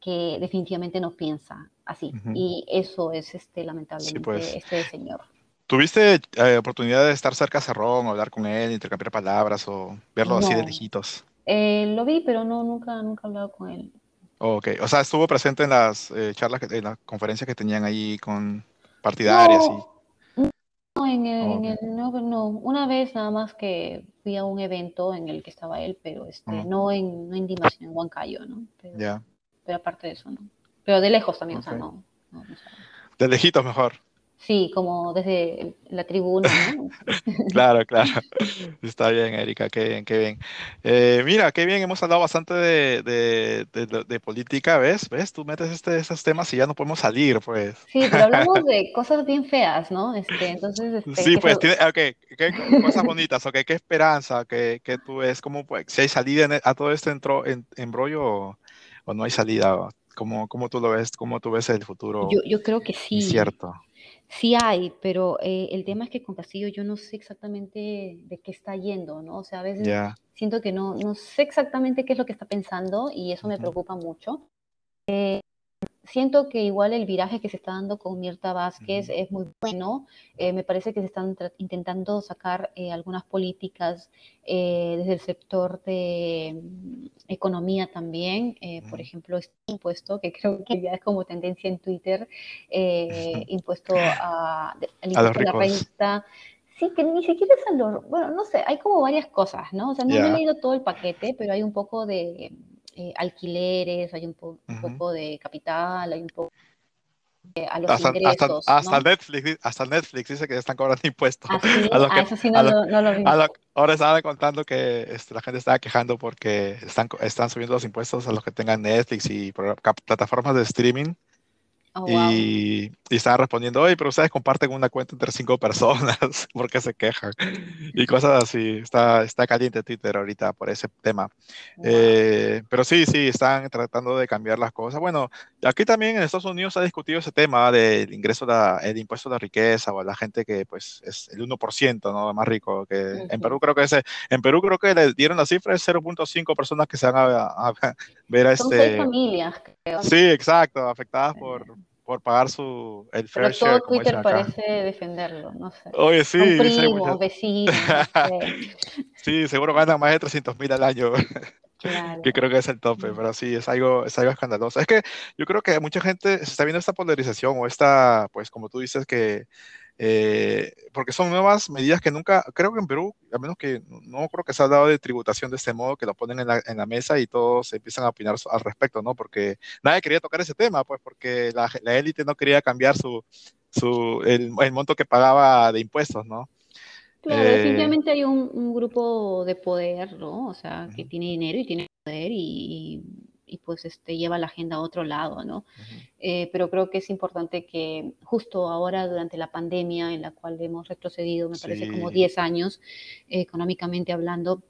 que definitivamente no piensa así. Y eso es este, lamentablemente pues. este señor. ¿Tuviste eh, oportunidad de estar cerca a Cerrón, hablar con él, intercambiar palabras o verlo así de lejitos? Eh, lo vi, pero no, nunca, nunca he hablado con él. Ok, o sea, estuvo presente en las eh, charlas, en las conferencias que tenían ahí con partidarias y... No, en el, no, no, una vez nada más que fui a un evento en el que estaba él, pero este, no en, no en en Huancayo, ¿no? Ya. Pero aparte de eso, ¿no? Pero de lejos también, o sea, no. no, no de lejitos mejor. Sí, como desde la tribuna, ¿no? claro, claro. Está bien, Erika, qué bien, qué bien. Eh, mira, qué bien, hemos hablado bastante de, de, de, política, ¿ves? ¿Ves? Tú metes este, esos temas y ya no podemos salir, pues. Sí, pero hablamos de cosas bien feas, ¿no? Este, entonces, este, sí, pues, tiene, ok, ¿qué cosas bonitas, ok, qué esperanza, que, que tú ves, como, pues, si hay salida e, a todo este entro, en, embrollo o, no hay salida, ¿Cómo, ¿Cómo, tú lo ves? ¿Cómo tú ves el futuro? Yo, yo creo que sí. Cierto. Sí hay, pero eh, el tema es que con Castillo yo no sé exactamente de qué está yendo, ¿no? O sea, a veces siento que no, no sé exactamente qué es lo que está pensando y eso me preocupa mucho. Eh, siento que igual el viraje que se está dando con Mirta Vázquez es muy bueno. Eh, me parece que se están intentando sacar eh, algunas políticas eh, desde el sector de mm, economía también. Por ejemplo, este impuesto, que creo que ya es como tendencia en Twitter, impuesto a, la renta. Sí, que ni siquiera es a los... Bueno, no sé, hay como varias cosas, ¿no? O sea, no he leído todo el paquete, pero hay un poco de eh, alquileres, hay un, poco de capital, hay un poco a los hasta, ingresos. Hasta, Netflix, hasta Netflix dice que están cobrando impuestos. ¿Ah, a, ah, eso sí no, lo, no vi. ahora estaban contando que este, la gente estaba quejando porque están, están subiendo los impuestos a los que tengan Netflix y plataformas de streaming Oh, y, y, estaban respondiendo, oye, pero ustedes comparten una cuenta entre cinco personas, ¿por qué se quejan? Y cosas así. Está, está caliente Twitter ahorita por ese tema. Eh, pero sí, sí, están tratando de cambiar las cosas. Bueno, aquí también en Estados Unidos se ha discutido ese tema del ingreso, el impuesto de la riqueza o a la gente que pues es el 1%, ¿no? Más rico. que En Perú creo que ese, en Perú creo que le dieron la cifra de 0.5 personas que se van a, ver a Son este... Seis familias, creo. Sí, exacto, afectadas por por pagar su el fair Pero todo Twitter parece defenderlo, no sé. Oye, sí. Un primo, vecino, sí, seguro ganan más de 300 mil al año. Claro. que creo que es el tope, pero sí, es algo, es algo escandaloso. Es que yo creo que mucha gente se está viendo esta polarización o esta, pues como tú dices, que eh, porque son nuevas medidas que nunca, creo que en Perú, a menos que no creo que se ha dado de tributación de este modo, que lo ponen en la, en la mesa y todos empiezan a opinar al respecto, ¿no? Porque nadie quería tocar ese tema, pues porque la, élite no quería cambiar su, su, el, el, monto que pagaba de impuestos, ¿no? Claro, eh, definitivamente hay un, un, grupo de poder, ¿no? O sea, que tiene dinero y tiene poder y y pues este, lleva la agenda a otro lado, ¿no? Eh, pero creo que es importante que justo ahora durante la pandemia en la cual hemos retrocedido, me parece como 10 años económicamente hablando,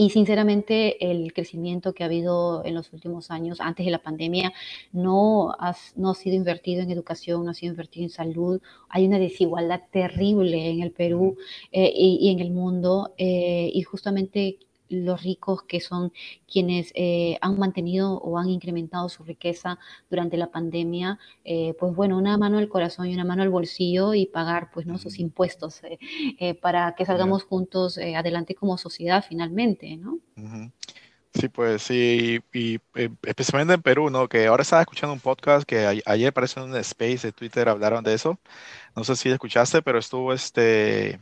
y sinceramente el crecimiento que ha habido en los últimos años, antes de la pandemia, no ha, no ha sido invertido en educación, no ha sido invertido en salud. Hay una desigualdad terrible en el Perú eh, y, en el mundo. Eh, y justamente los ricos que son quienes eh, han mantenido o han incrementado su riqueza durante la pandemia, eh, pues bueno, una mano al corazón y una mano al bolsillo y pagar pues ¿no? sus impuestos eh, para que salgamos juntos adelante como sociedad finalmente, ¿no? Sí, pues sí, y, especialmente en Perú, ¿no? Que ahora estaba escuchando un podcast que ayer apareció en un space de Twitter, hablaron de eso. No sé si escuchaste, pero estuvo este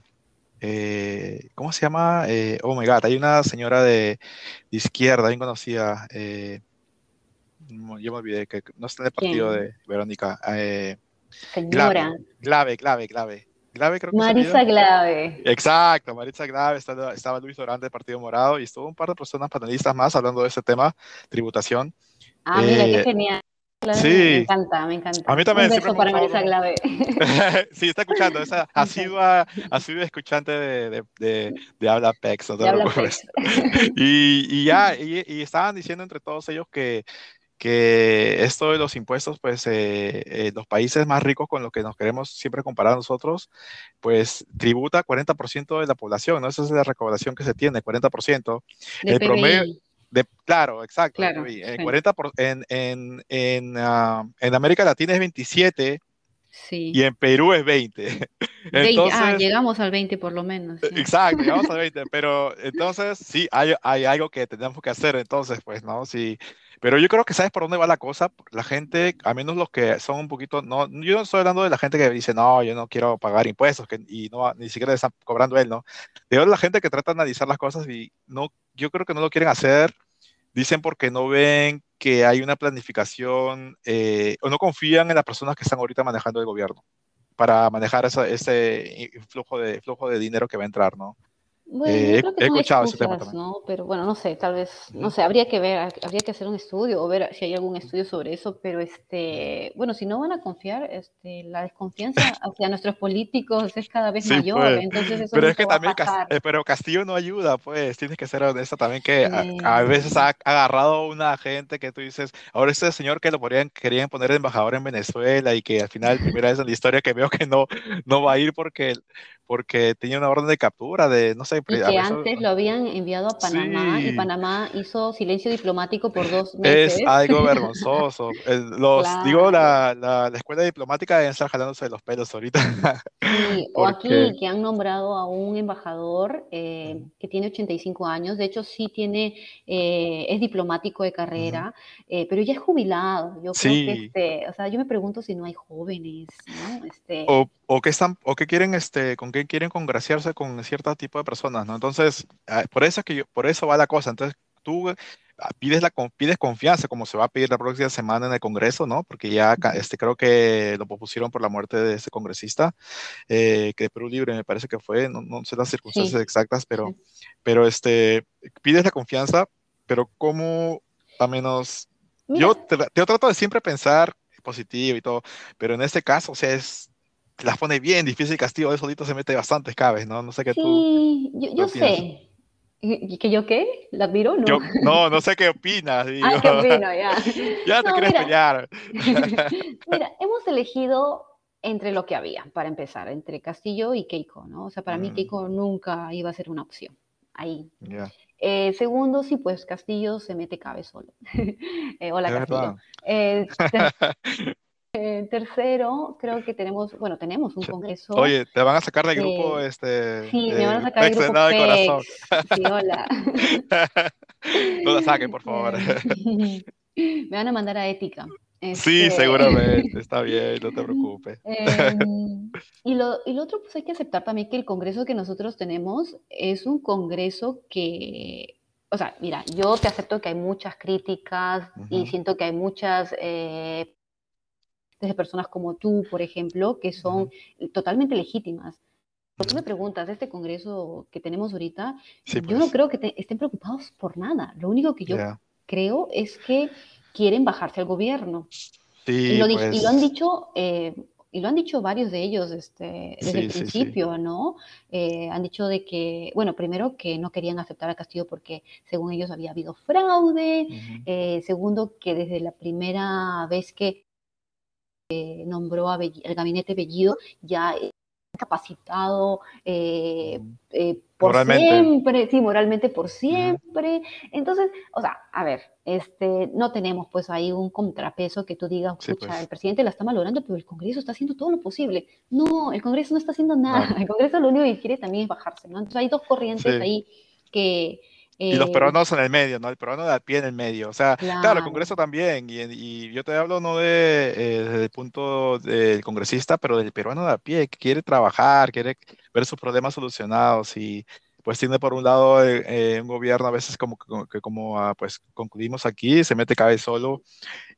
eh, ¿cómo se llama? Eh, oh my God, hay una señora de, izquierda, bien conocida, eh, yo me olvidé, que no está en el partido de Verónica. señora. Glave, Glave, Glave. Glave creo que Marisa Glave. Exacto, Marisa Glave, estaba, estaba Luis Dorán del Partido Morado y estuvo un par de personas panelistas más hablando de ese tema, tributación. Ah, mira, qué genial sí. Me encanta, me encanta. A mí también. Un beso para Marisa Clave. sí, está escuchando. Esa, ha, sido, ha sido escuchante de, de, de, de Habla Pex. No te y, y, ya, y, y, estaban diciendo entre todos ellos que, que esto de los impuestos, pues eh, eh, los países más ricos con los que nos queremos siempre comparar nosotros, pues tributa 40% de la población, ¿no? Esa es la recaudación que se tiene, 40%. De el PBI. promedio, de, claro, exacto. Claro, sí. 40 por- en, en, en, ah, en América Latina es 27 Sí. y en Perú es 20. 20, ah, Entonces, llegamos al 20 por lo menos. sí. Exacto, llegamos a 20, pero entonces sí, hay, hay algo que tenemos que hacer, entonces, pues, ¿no? Sí, pero yo creo que sabes por dónde va la cosa, la gente, a menos los que son un poquito, no, yo no estoy hablando de la gente que dice, no, yo no quiero pagar impuestos, y no, ni siquiera le están cobrando él, ¿no? Digo, la gente que trata de analizar las cosas y no, yo creo que no lo quieren hacer, dicen porque no ven que hay una planificación, eh, o no confían en las personas que están ahorita manejando el gobierno para manejar ese flujo de, flujo de dinero que va a entrar, ¿no? Bueno, Eh, creo que he son escuchado ese tema excusas, también. ¿no? Pero bueno, no sé, tal vez, no sé, habría que ver, habría que hacer un estudio o ver si hay algún estudio sobre eso, pero este, bueno, si no van a confiar, este, la desconfianza hacia nuestros políticos es cada vez Sí, mayor, pues. entonces eso Pero es que a también, Cas- pasar. eh, pero Castillo no ayuda, pues, tienes que ser honesta también que a, Sí. a veces ha agarrado una gente que tú dices, ahora este señor que lo podrían, querían poner de embajador en Venezuela y que al final, primera vez en la historia que veo que no, no va a ir porque, porque tenía una orden de captura de, no sé, Y que veces- antes lo habían enviado a Panamá y Sí. Panamá hizo silencio diplomático por dos Es meses. algo vergonzoso. Los, digo, la, la, la escuela diplomática deben estar jalándose de los pelos ahorita. Sí, o aquí que han nombrado a un embajador eh, que tiene 85 años, de hecho sí tiene, eh, es diplomático de carrera, eh, pero ya es jubilado. Yo creo que, Sí. este, o sea, yo me pregunto si no hay jóvenes, ¿no? Este, O, o que están, o que quieren, este, con qué quieren congraciarse con cierto tipo de personas, ¿no? Entonces, ah, por eso es que yo, por eso va la cosa. Entonces, tú ah, pides la, pides confianza, como se va a pedir la próxima semana en el Congreso, ¿no? Porque ya, este, creo que lo propusieron por la muerte de ese congresista, eh, que de Perú Libre me parece que fue, no, no sé las circunstancias Sí, exactas, pero, pero, este, pides la confianza, pero como, a menos, yo, Mira, tra- yo trato de siempre pensar positivo y todo, pero en este caso, o sea, es, te las pone bien difícil Castillo, de solito se mete bastantes cabes, ¿no? No sé qué tú, sí, yo, tú yo opinas. sé. ¿Y- ¿Que yo qué? ¿La admiro? Yo, No. no, no sé qué opinas, digo. Ah, ¿qué opino? Ya. Ya te No, quieres mira, pelear. Mira, hemos elegido entre lo que había, para empezar, entre Castillo y Keiko, ¿no? O sea, para mí Mm, Keiko nunca iba a ser una opción. Ahí. ya, Eh, segundo, sí, pues Castillo se mete cabe solo. Eh, hola, Castillo. Eh, eh, tercero, creo que tenemos, bueno, tenemos un congreso. Oye, te van a sacar del grupo, eh, este, sí, me van a sacar del de grupo de Corazón. Sí, hola. No la saquen, por favor. Me van a mandar a ética. Sí, Este, seguramente, está bien, no te preocupes. Em, y, lo, y lo otro, pues hay que aceptar también que el Congreso que nosotros tenemos es un Congreso que, o sea, mira, yo te acepto que hay muchas críticas y siento que hay muchas eh, desde personas como tú, por ejemplo, que son ujú, totalmente legítimas. Pero tú me preguntas, este Congreso que tenemos ahorita, Sí, yo no pues, creo que te- estén preocupados por nada. Lo único que yo ya. creo es que quieren bajarse al gobierno. Y Sí, lo, di- y lo han pues, dicho, eh, y lo han dicho varios de ellos este, desde el sí, sí, sí. principio, ¿no? Eh, han dicho de que, bueno, primero que no querían aceptar a Castillo porque según ellos había habido fraude, Ujú, eh, segundo que desde la primera vez que eh, nombró a el gabinete Bellido ya eh, capacitado eh, eh, por Moralmente. siempre, sí, moralmente por siempre. Entonces, o sea, a ver, este, no tenemos pues ahí un contrapeso que tú digas, Sí, pues, el presidente la está malogrando, pero el Congreso está haciendo todo lo posible. No, el Congreso no está haciendo nada. El Congreso lo único que quiere también es bajarse, ¿no? Entonces hay dos corrientes Sí. ahí que... Y los eh, peruanos en el medio, ¿no? El peruano de a pie en el medio. O sea, claro, el claro, Congreso también. Y, y yo te hablo no de, eh, desde el punto del congresista, pero del peruano de a pie, que quiere trabajar, quiere ver sus problemas solucionados. Y pues tiene por un lado eh, eh, un gobierno a veces como, que- como ah, pues concluimos aquí, se mete vez solo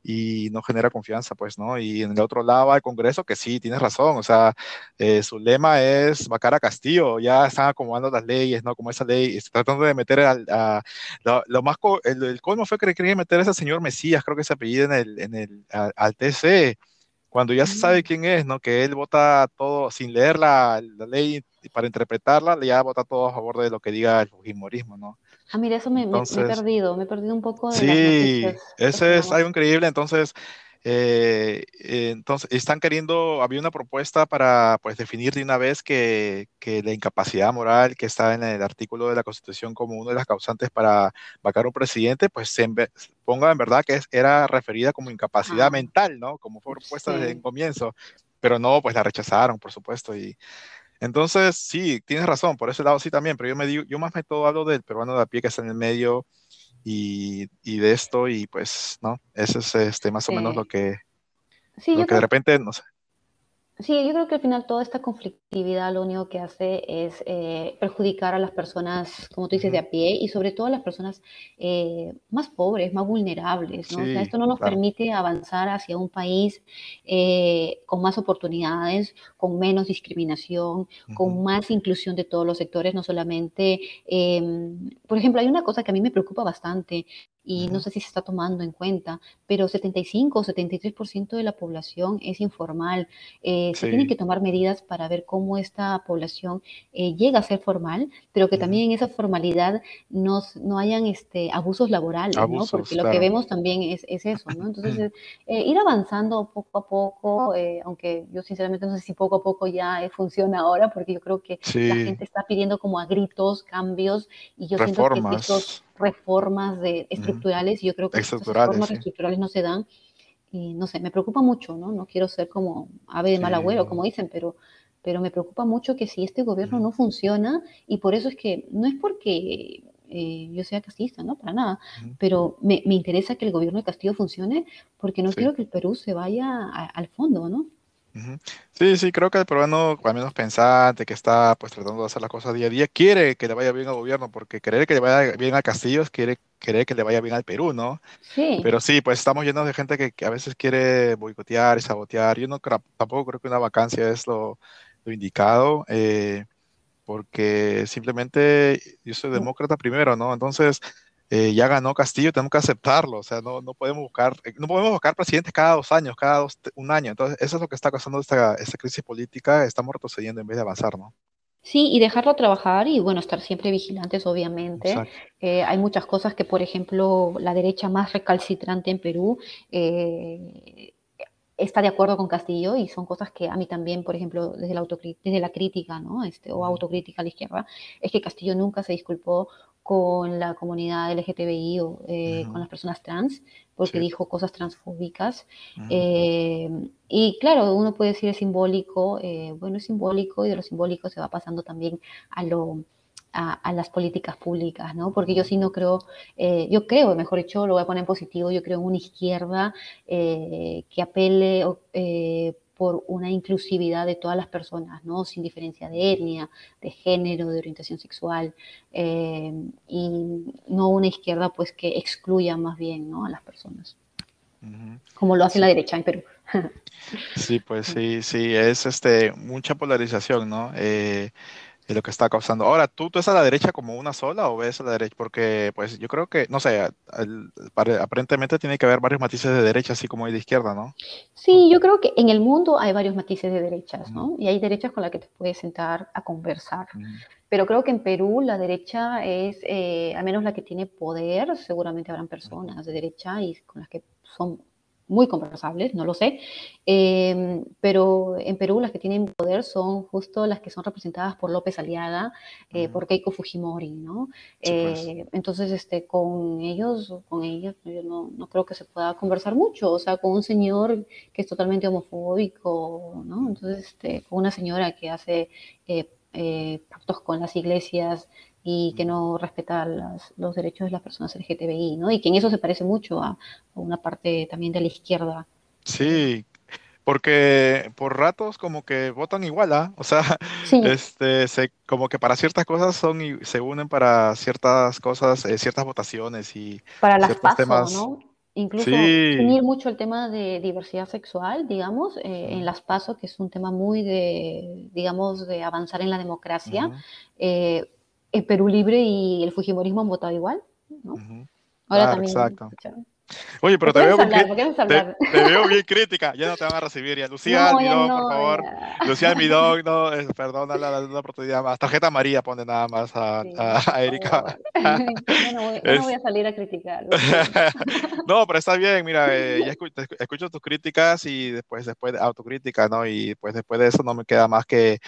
y no genera confianza, pues, ¿no? Y en el otro lado al Congreso, que sí, tienes razón, o sea, eh, su lema es vacar a Castillo, ya están acomodando las leyes, ¿no? Como esa ley, está tratando de meter al, a, lo, lo más, co- el, el colmo fue que querían meter a ese señor Mesías, creo que se apellida en el, en el, a- al TC, cuando ya se sabe quién es, ¿no? Que él vota todo sin leer la, ley para interpretarla, ya vota todo a favor de lo que diga el fujimorismo, ¿no? Ah, mira, eso me, he perdido, me he perdido un poco de Sí, ese es algo increíble, entonces eh, eh, entonces, están queriendo, había una propuesta para pues, definir de una vez que, que, la incapacidad moral que está en el artículo de la Constitución como una de las causantes para vacar un presidente, pues se ponga en verdad que era referida como incapacidad mental, ¿no? Como fue propuesta desde el comienzo, pero no, pues la rechazaron, por supuesto, y entonces sí, tienes razón, por ese lado sí también, pero yo me digo, yo más me todo hablo del peruano de a pie que está en el medio, y, de esto y pues, ¿no? Eso es este, más o menos lo que, lo que de repente, no sé, Sí, yo creo que al final toda esta conflictividad lo único que hace es eh, perjudicar a las personas, como tú dices, de a pie y sobre todo a las personas eh, más pobres, más vulnerables. ¿no? o sea, esto no nos permite avanzar hacia un país eh, con más oportunidades, con menos discriminación, con más inclusión de todos los sectores, no solamente, em, por ejemplo, hay una cosa que a mí me preocupa bastante y no sé si se está tomando en cuenta, pero 75 o 73% de la población es informal. Eh, se tienen que tomar medidas para ver cómo esta población eh, llega a ser formal, pero que también en esa formalidad no, no hayan este, abusos laborales, ¿no? Porque lo que vemos también es, es eso, ¿no? Entonces, eh, ir avanzando poco a poco, aunque yo sinceramente no sé si poco a poco ya funciona ahora, porque yo creo que la gente está pidiendo como a gritos cambios y yo siento que estos reformas de, estructurales, y yo creo que estas reformas estructurales no se dan, y no sé, me preocupa mucho, ¿no? No quiero ser como ave de mal agüero, como dicen, pero, pero me preocupa mucho que si este gobierno no funciona, y por eso es que, no es porque eh, yo sea castista, ¿no? Para nada, pero me, me, interesa que el gobierno de Castillo funcione porque no quiero que el Perú se vaya al fondo, ¿no? Sí, sí, creo que el peruano, al menos pensante, que está pues tratando de hacer las cosas día a día, quiere que le vaya bien al gobierno, porque querer que le vaya bien a Castillo es quiere, querer que le vaya bien al Perú, ¿no? Sí. Pero sí, pues estamos llenos de gente que, a veces quiere boicotear y sabotear. Yo no tampoco creo que una vacancia es lo, indicado, eh, porque simplemente yo soy demócrata primero, ¿no? Entonces, eh, ya ganó Castillo, tenemos que aceptarlo, o sea, no, no, podemos buscar, eh, no podemos buscar presidentes cada dos años, cada dos, un año, entonces eso es lo que está causando esta, esta crisis política, estamos retrocediendo en vez de avanzar, ¿no? Sí, y dejarlo trabajar y bueno, estar siempre vigilantes, obviamente. Eh, hay muchas cosas que, por ejemplo, la derecha más recalcitrante en Perú está de acuerdo con Castillo y son cosas que a mí también, por ejemplo, desde la, desde la crítica, ¿no? Este, o autocrítica a la izquierda, es que Castillo nunca se disculpó con la comunidad LGTBI o eh, con las personas trans, porque dijo cosas transfóbicas. Eh, y claro, uno puede decir es simbólico, eh, bueno, es simbólico y de lo simbólico se va pasando también a lo... A, las políticas públicas, ¿no? Porque yo sí no creo, yo creo, mejor dicho, lo voy a poner en positivo, yo creo en una izquierda que apele por una inclusividad de todas las personas, ¿no? sin diferencia de etnia, de género, de orientación sexual, eh, y no una izquierda pues que excluya más bien ¿no? a las personas, como lo hace la derecha en Perú. sí, pues sí, sí, es este, mucha polarización, ¿no? Eh, de lo que está causando. Ahora, ¿tú, ¿tú ves a la derecha como una sola o ves a la derecha? Porque, pues, yo creo que, no sé, aparentemente tiene que haber varios matices de derecha, así como hay de izquierda, ¿no? Sí, yo creo que en el mundo hay varios matices de derechas, ¿no? Y hay derechas con las que te puedes sentar a conversar. Pero creo que en Perú la derecha es, eh, al menos la que tiene poder, seguramente habrán personas de derecha y con las que son muy conversables, no lo sé, em, pero en Perú las que tienen poder son justo las que son representadas por López Aliaga, eh, por Keiko Fujimori, ¿no? Pues. Eh, entonces, este, con ellos, con ellas, yo no, no, creo que se pueda conversar mucho, o sea, con un señor que es totalmente homofóbico, ¿no? Entonces, este, con una señora que hace eh, pactos con las iglesias y que no respeta los derechos de las personas LGTBI, ¿no? Y que en eso se parece mucho a, una parte también de la izquierda. Sí, porque por ratos como que votan igual, ¿ah? O sea, este, se, como que para ciertas cosas son y se unen para ciertas cosas, eh, ciertas votaciones y para las pasos, temas. ¿no? Incluso unir mucho el tema de diversidad sexual, digamos, eh, en las PASO, que es un tema muy de, digamos, de avanzar en la democracia el Perú Libre y el Fujimorismo han votado igual, ¿no? Ahora también. Exacto. Oye, pero te veo, te, veo, bien crítica. Ya no te van a recibir ya. Lucía Almidón, por favor. Lucía Almidón, no, perdona la, la, oportunidad más. Tarjeta María pone nada más a, a, Erika. no, voy, no voy a salir a criticar. no, pero está bien. Mira, eh, ya escucho, escucho, tus críticas y después, después de autocrítica, ¿no? Y pues después de eso no me queda más que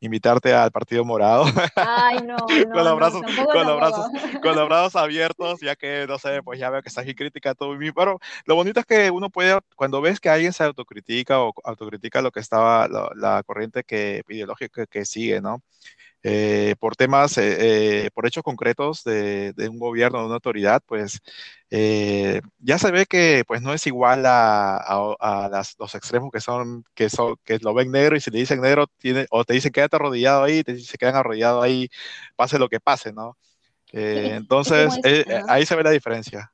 invitarte al Partido Morado. Ay, no, no, con los brazos, con, los brazos con los brazos abiertos, ya que, no sé, pues ya veo que estás aquí crítica todo mí. Pero lo bonito es que uno puede, cuando ves que alguien se autocritica o autocritica lo que estaba, la, corriente que, ideológica que sigue, ¿no? Eh, por temas, eh, eh, por hechos concretos de, un gobierno, de una autoridad, pues ya se ve que pues no es igual a, los extremos que son, que son, que lo ven negro y si le dicen negro, tiene, o te dicen quédate arrodillado ahí, te, se quedan arrodillados ahí, pase lo que pase, ¿no? entonces, ahí se ve la diferencia.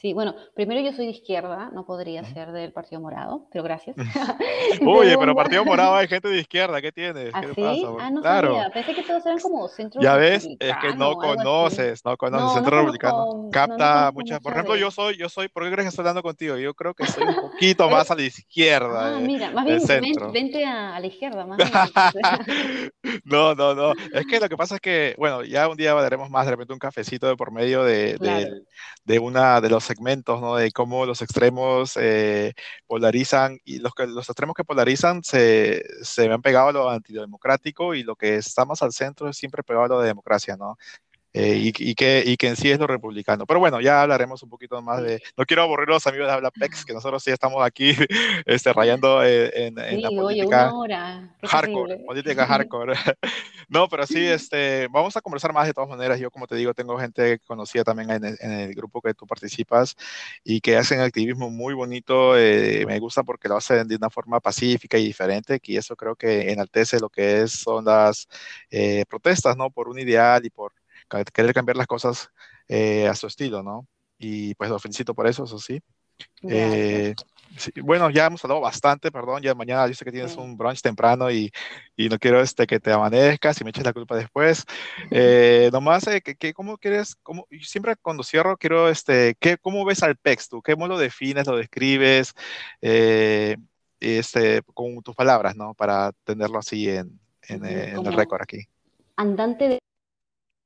Sí, bueno, primero yo soy de izquierda, no podría ser del Partido Morado, pero gracias. Oye, pero Partido Morado hay gente de izquierda, ¿qué tienes? ¿Ah, ¿Qué pasa? Ah, no claro. sabía, pensé que todos eran como centro Ya ves, es que no conoces, no conoces, no, centro republicano. Capta muchas, por ejemplo, yo soy, yo soy, ¿por qué crees que estoy hablando contigo? Yo creo que soy un poquito más a la izquierda. Ah, mira, más bien vente a, la izquierda, más bien. no, no, no, es que lo que pasa es que, bueno, ya un día daremos más de repente un cafecito de por medio de, de, de una de los segmentos, ¿no? De cómo los extremos eh, polarizan y los, los extremos que polarizan se, se han pegado a lo antidemocrático y lo que está más al centro es siempre pegado a lo de democracia, ¿no? Eh, y, y, que, y que en sí es lo republicano. Pero bueno, ya hablaremos un poquito más de... No quiero aburrir a los amigos de Hablapex, que nosotros sí estamos aquí este, rayando eh, en, en, la política hardcore, política hardcore. no, pero sí, este, vamos a conversar más de todas maneras. Yo, como te digo, tengo gente conocida también en el, en el grupo que tú participas y que hacen activismo muy bonito. Eh, me gusta porque lo hacen de una forma pacífica y diferente, y eso creo que enaltece lo que es, son las protestas, ¿no? Por un ideal y por querer cambiar las cosas eh, a su estilo, ¿no? Y pues lo felicito por eso, eso sí. Eh, bueno, ya hemos hablado bastante, perdón, ya mañana yo sé que tienes un brunch temprano y, y, no quiero este, que te amanezcas y me eches la culpa después. Eh, nomás, eh, que, ¿cómo quieres? Cómo, siempre cuando cierro quiero, este, ¿qué, ¿cómo ves al PEX tú? ¿Cómo lo defines, lo describes? este, con tus palabras, ¿no? Para tenerlo así en, en, en el récord aquí. Andante de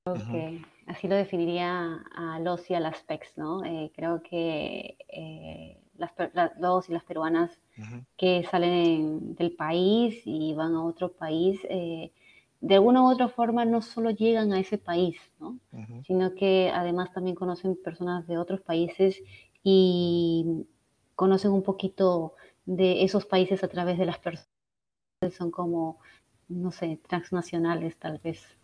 que así lo definiría a los y a las PECs, ¿no? Eh, creo que eh, las, los y las peruanas que salen del país y van a otro país, eh, de alguna u otra forma no solo llegan a ese país, ¿no? Sino que además también conocen personas de otros países y conocen un poquito de esos países a través de las personas. Son como, no sé, transnacionales tal vez.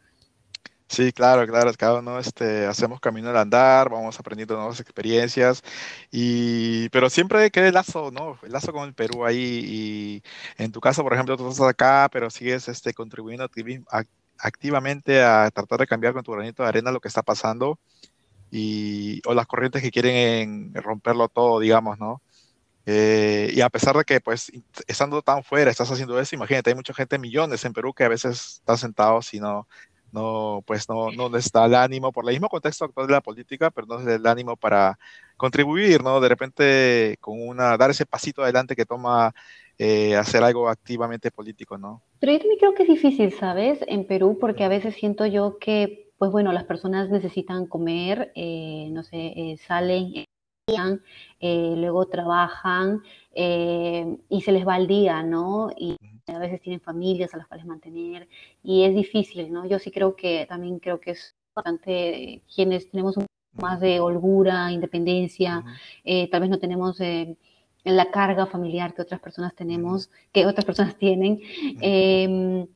Sí, claro, claro, cada uno este, hacemos camino al andar, vamos aprendiendo nuevas experiencias, y, pero siempre queda el lazo, ¿no? El lazo con el Perú ahí, y en tu caso, por ejemplo, tú estás acá, pero sigues este, contribuyendo activamente a tratar de cambiar con tu granito de arena lo que está pasando, y, o las corrientes que quieren romperlo todo, digamos, ¿no? Eh, y a pesar de que, pues, estando tan fuera, estás haciendo eso, imagínate, hay mucha gente, millones en Perú que a veces están sentados y no no, pues no, no les da el ánimo por el mismo contexto actual de la política, pero no les da el ánimo para contribuir, ¿no? De repente con una, dar ese pasito adelante que toma eh, hacer algo activamente político, ¿no? Pero yo también creo que es difícil, ¿sabes? En Perú, porque a veces siento yo que, pues bueno, las personas necesitan comer, eh, no sé, eh, salen, luego trabajan y se les va el día, ¿no? Y a veces tienen familias a las cuales mantener y es difícil, ¿no? Yo sí creo que también creo que es importante quienes tenemos un poco más de holgura, independencia, eh, tal vez no tenemos eh, la carga familiar que otras personas tenemos, que otras personas tienen, em,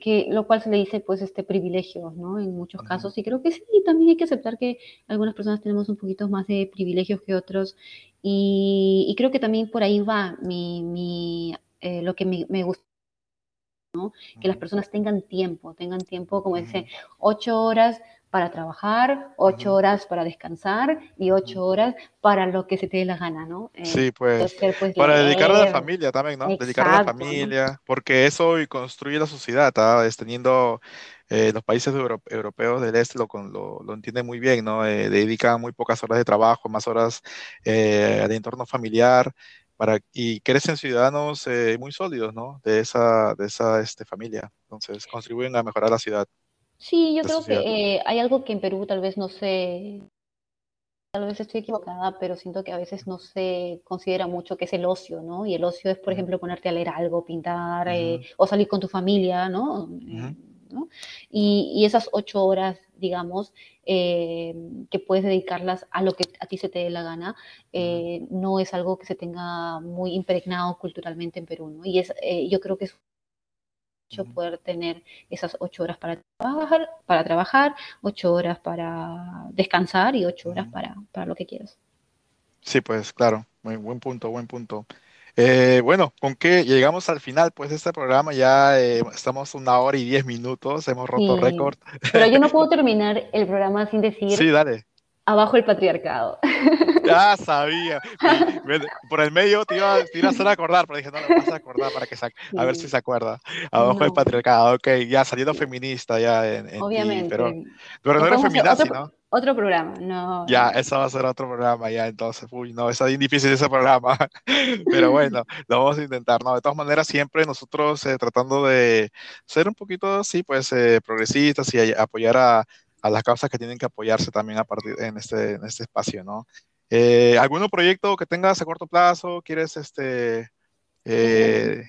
que lo cual se le dice pues este privilegio, ¿no? En muchos casos y creo que sí, también hay que aceptar que algunas personas tenemos un poquito más de privilegios que otros y, creo que también por ahí va mi, mi eh, lo que me, me gusta que las personas tengan tiempo, tengan tiempo, como dice, ocho horas para trabajar, ocho horas para descansar y ocho horas para lo que se te dé la gana, ¿no? Eh, sí, pues, pues para dedicarle a la familia también, ¿no? dedicarle a la familia, porque eso construye la sociedad, ¿tá? es teniendo eh, los países europeos del este lo, lo, entienden muy bien, ¿no? dedican muy pocas horas de trabajo, más horas al entorno familiar para, y crecen ciudadanos muy sólidos, ¿no? De esa, de esa este, familia. Entonces, contribuyen a mejorar la ciudad. Sí, yo creo que hay algo que en Perú tal vez no sé tal vez estoy equivocada, pero siento que a veces no se considera mucho que es el ocio, ¿no? Y el ocio es, por ejemplo, ponerte a leer algo, pintar eh, o salir con tu familia, ¿no? Eh, y, esas ocho horas, digamos, eh, que puedes dedicarlas a lo que a ti se te dé la gana, no es algo que se tenga muy impregnado culturalmente en Perú, ¿no? Y es, yo creo que es poder tener esas ocho horas para trabajar, para trabajar, ocho horas para descansar y ocho horas para, para lo que quieras. Sí, pues claro, muy buen punto, buen punto. Eh, bueno, con qué llegamos al final, pues de este programa ya eh, estamos una hora y diez minutos, hemos roto récord. Pero yo no puedo terminar el programa sin decir. Sí, dale. Abajo el patriarcado. Ya sabía. Por el medio te iba, a hacer acordar, pero dije, no, lo vas a acordar para que se, a ver si se acuerda. Abajo el patriarcado, ok, ya saliendo feminista ya en, Obviamente. pero, pero no eres feminazi, ¿no? Otro programa, no. Ya, eso va a ser otro programa, ya, entonces, uy, no, está bien difícil ese programa, pero bueno, lo vamos a intentar, ¿no? De todas maneras, siempre nosotros eh, tratando de ser un poquito, sí, pues, eh, progresistas y apoyar a, a las causas que tienen que apoyarse también a partir en este, en este espacio, ¿no? Eh, ¿Algún proyecto que tengas a corto plazo? ¿Quieres este, eh,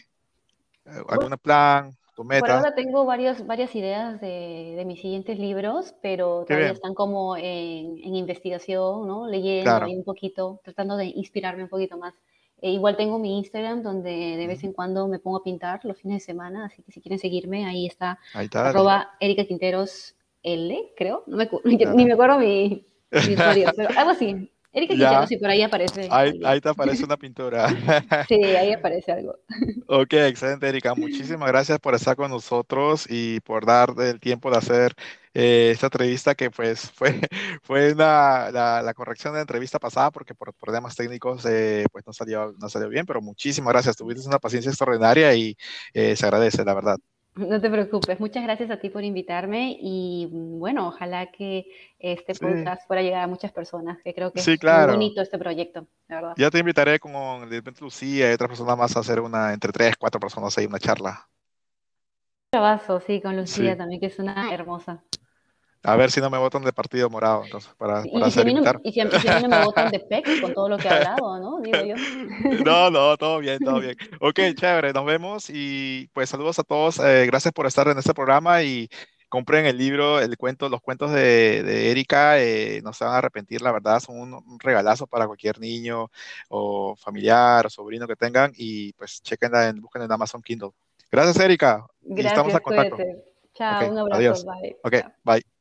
algún plan, tu meta? Por ahora tengo varias, varias ideas de, de mis siguientes libros, pero todavía están como en, en, investigación, ¿no? Leyendo ahí un poquito, tratando de inspirarme un poquito más. E igual tengo mi Instagram donde de vez en cuando me pongo a pintar los fines de semana, así que si quieren seguirme, ahí está, ahí está arroba Erika Quinteros L, creo. No me, ni me acuerdo mi, mi usuario, pero algo así. Erika Quintero, sí, por ahí aparece. Ahí, ahí, te aparece una pintura. sí, ahí aparece algo. ok, excelente, Erika. Muchísimas gracias por estar con nosotros y por dar el tiempo de hacer eh, esta entrevista que pues fue, fue una, la, la, corrección de la entrevista pasada porque por problemas técnicos eh, pues no salió, no salió bien, pero muchísimas gracias. Tuviste una paciencia extraordinaria y eh, se agradece, la verdad. No te preocupes, muchas gracias a ti por invitarme y mm, bueno, ojalá que este podcast pueda llegar a muchas personas, que creo que es muy bonito este proyecto, la verdad. Ya te invitaré con Lucía y otras personas más a hacer una, entre tres, cuatro personas ahí, una charla. Un sí, con Lucía también, que es una hermosa. A ver si no me votan de partido morado, entonces, para, para y, si y, si a mí no me votan de PEC con todo lo que he hablado, ¿no? Digo yo. No, no, todo bien, todo bien. Ok, chévere, nos vemos y pues saludos a todos. Eh, gracias por estar en este programa y compren el libro, el cuento, los cuentos de, de Erika, eh, no se van a arrepentir, la verdad, son un, regalazo para cualquier niño o familiar o sobrino que tengan y pues chequenla, en, busquen en Amazon Kindle. Gracias, Erika. Gracias, estamos a contacto. Chao, un abrazo, adiós. bye. Ok, bye.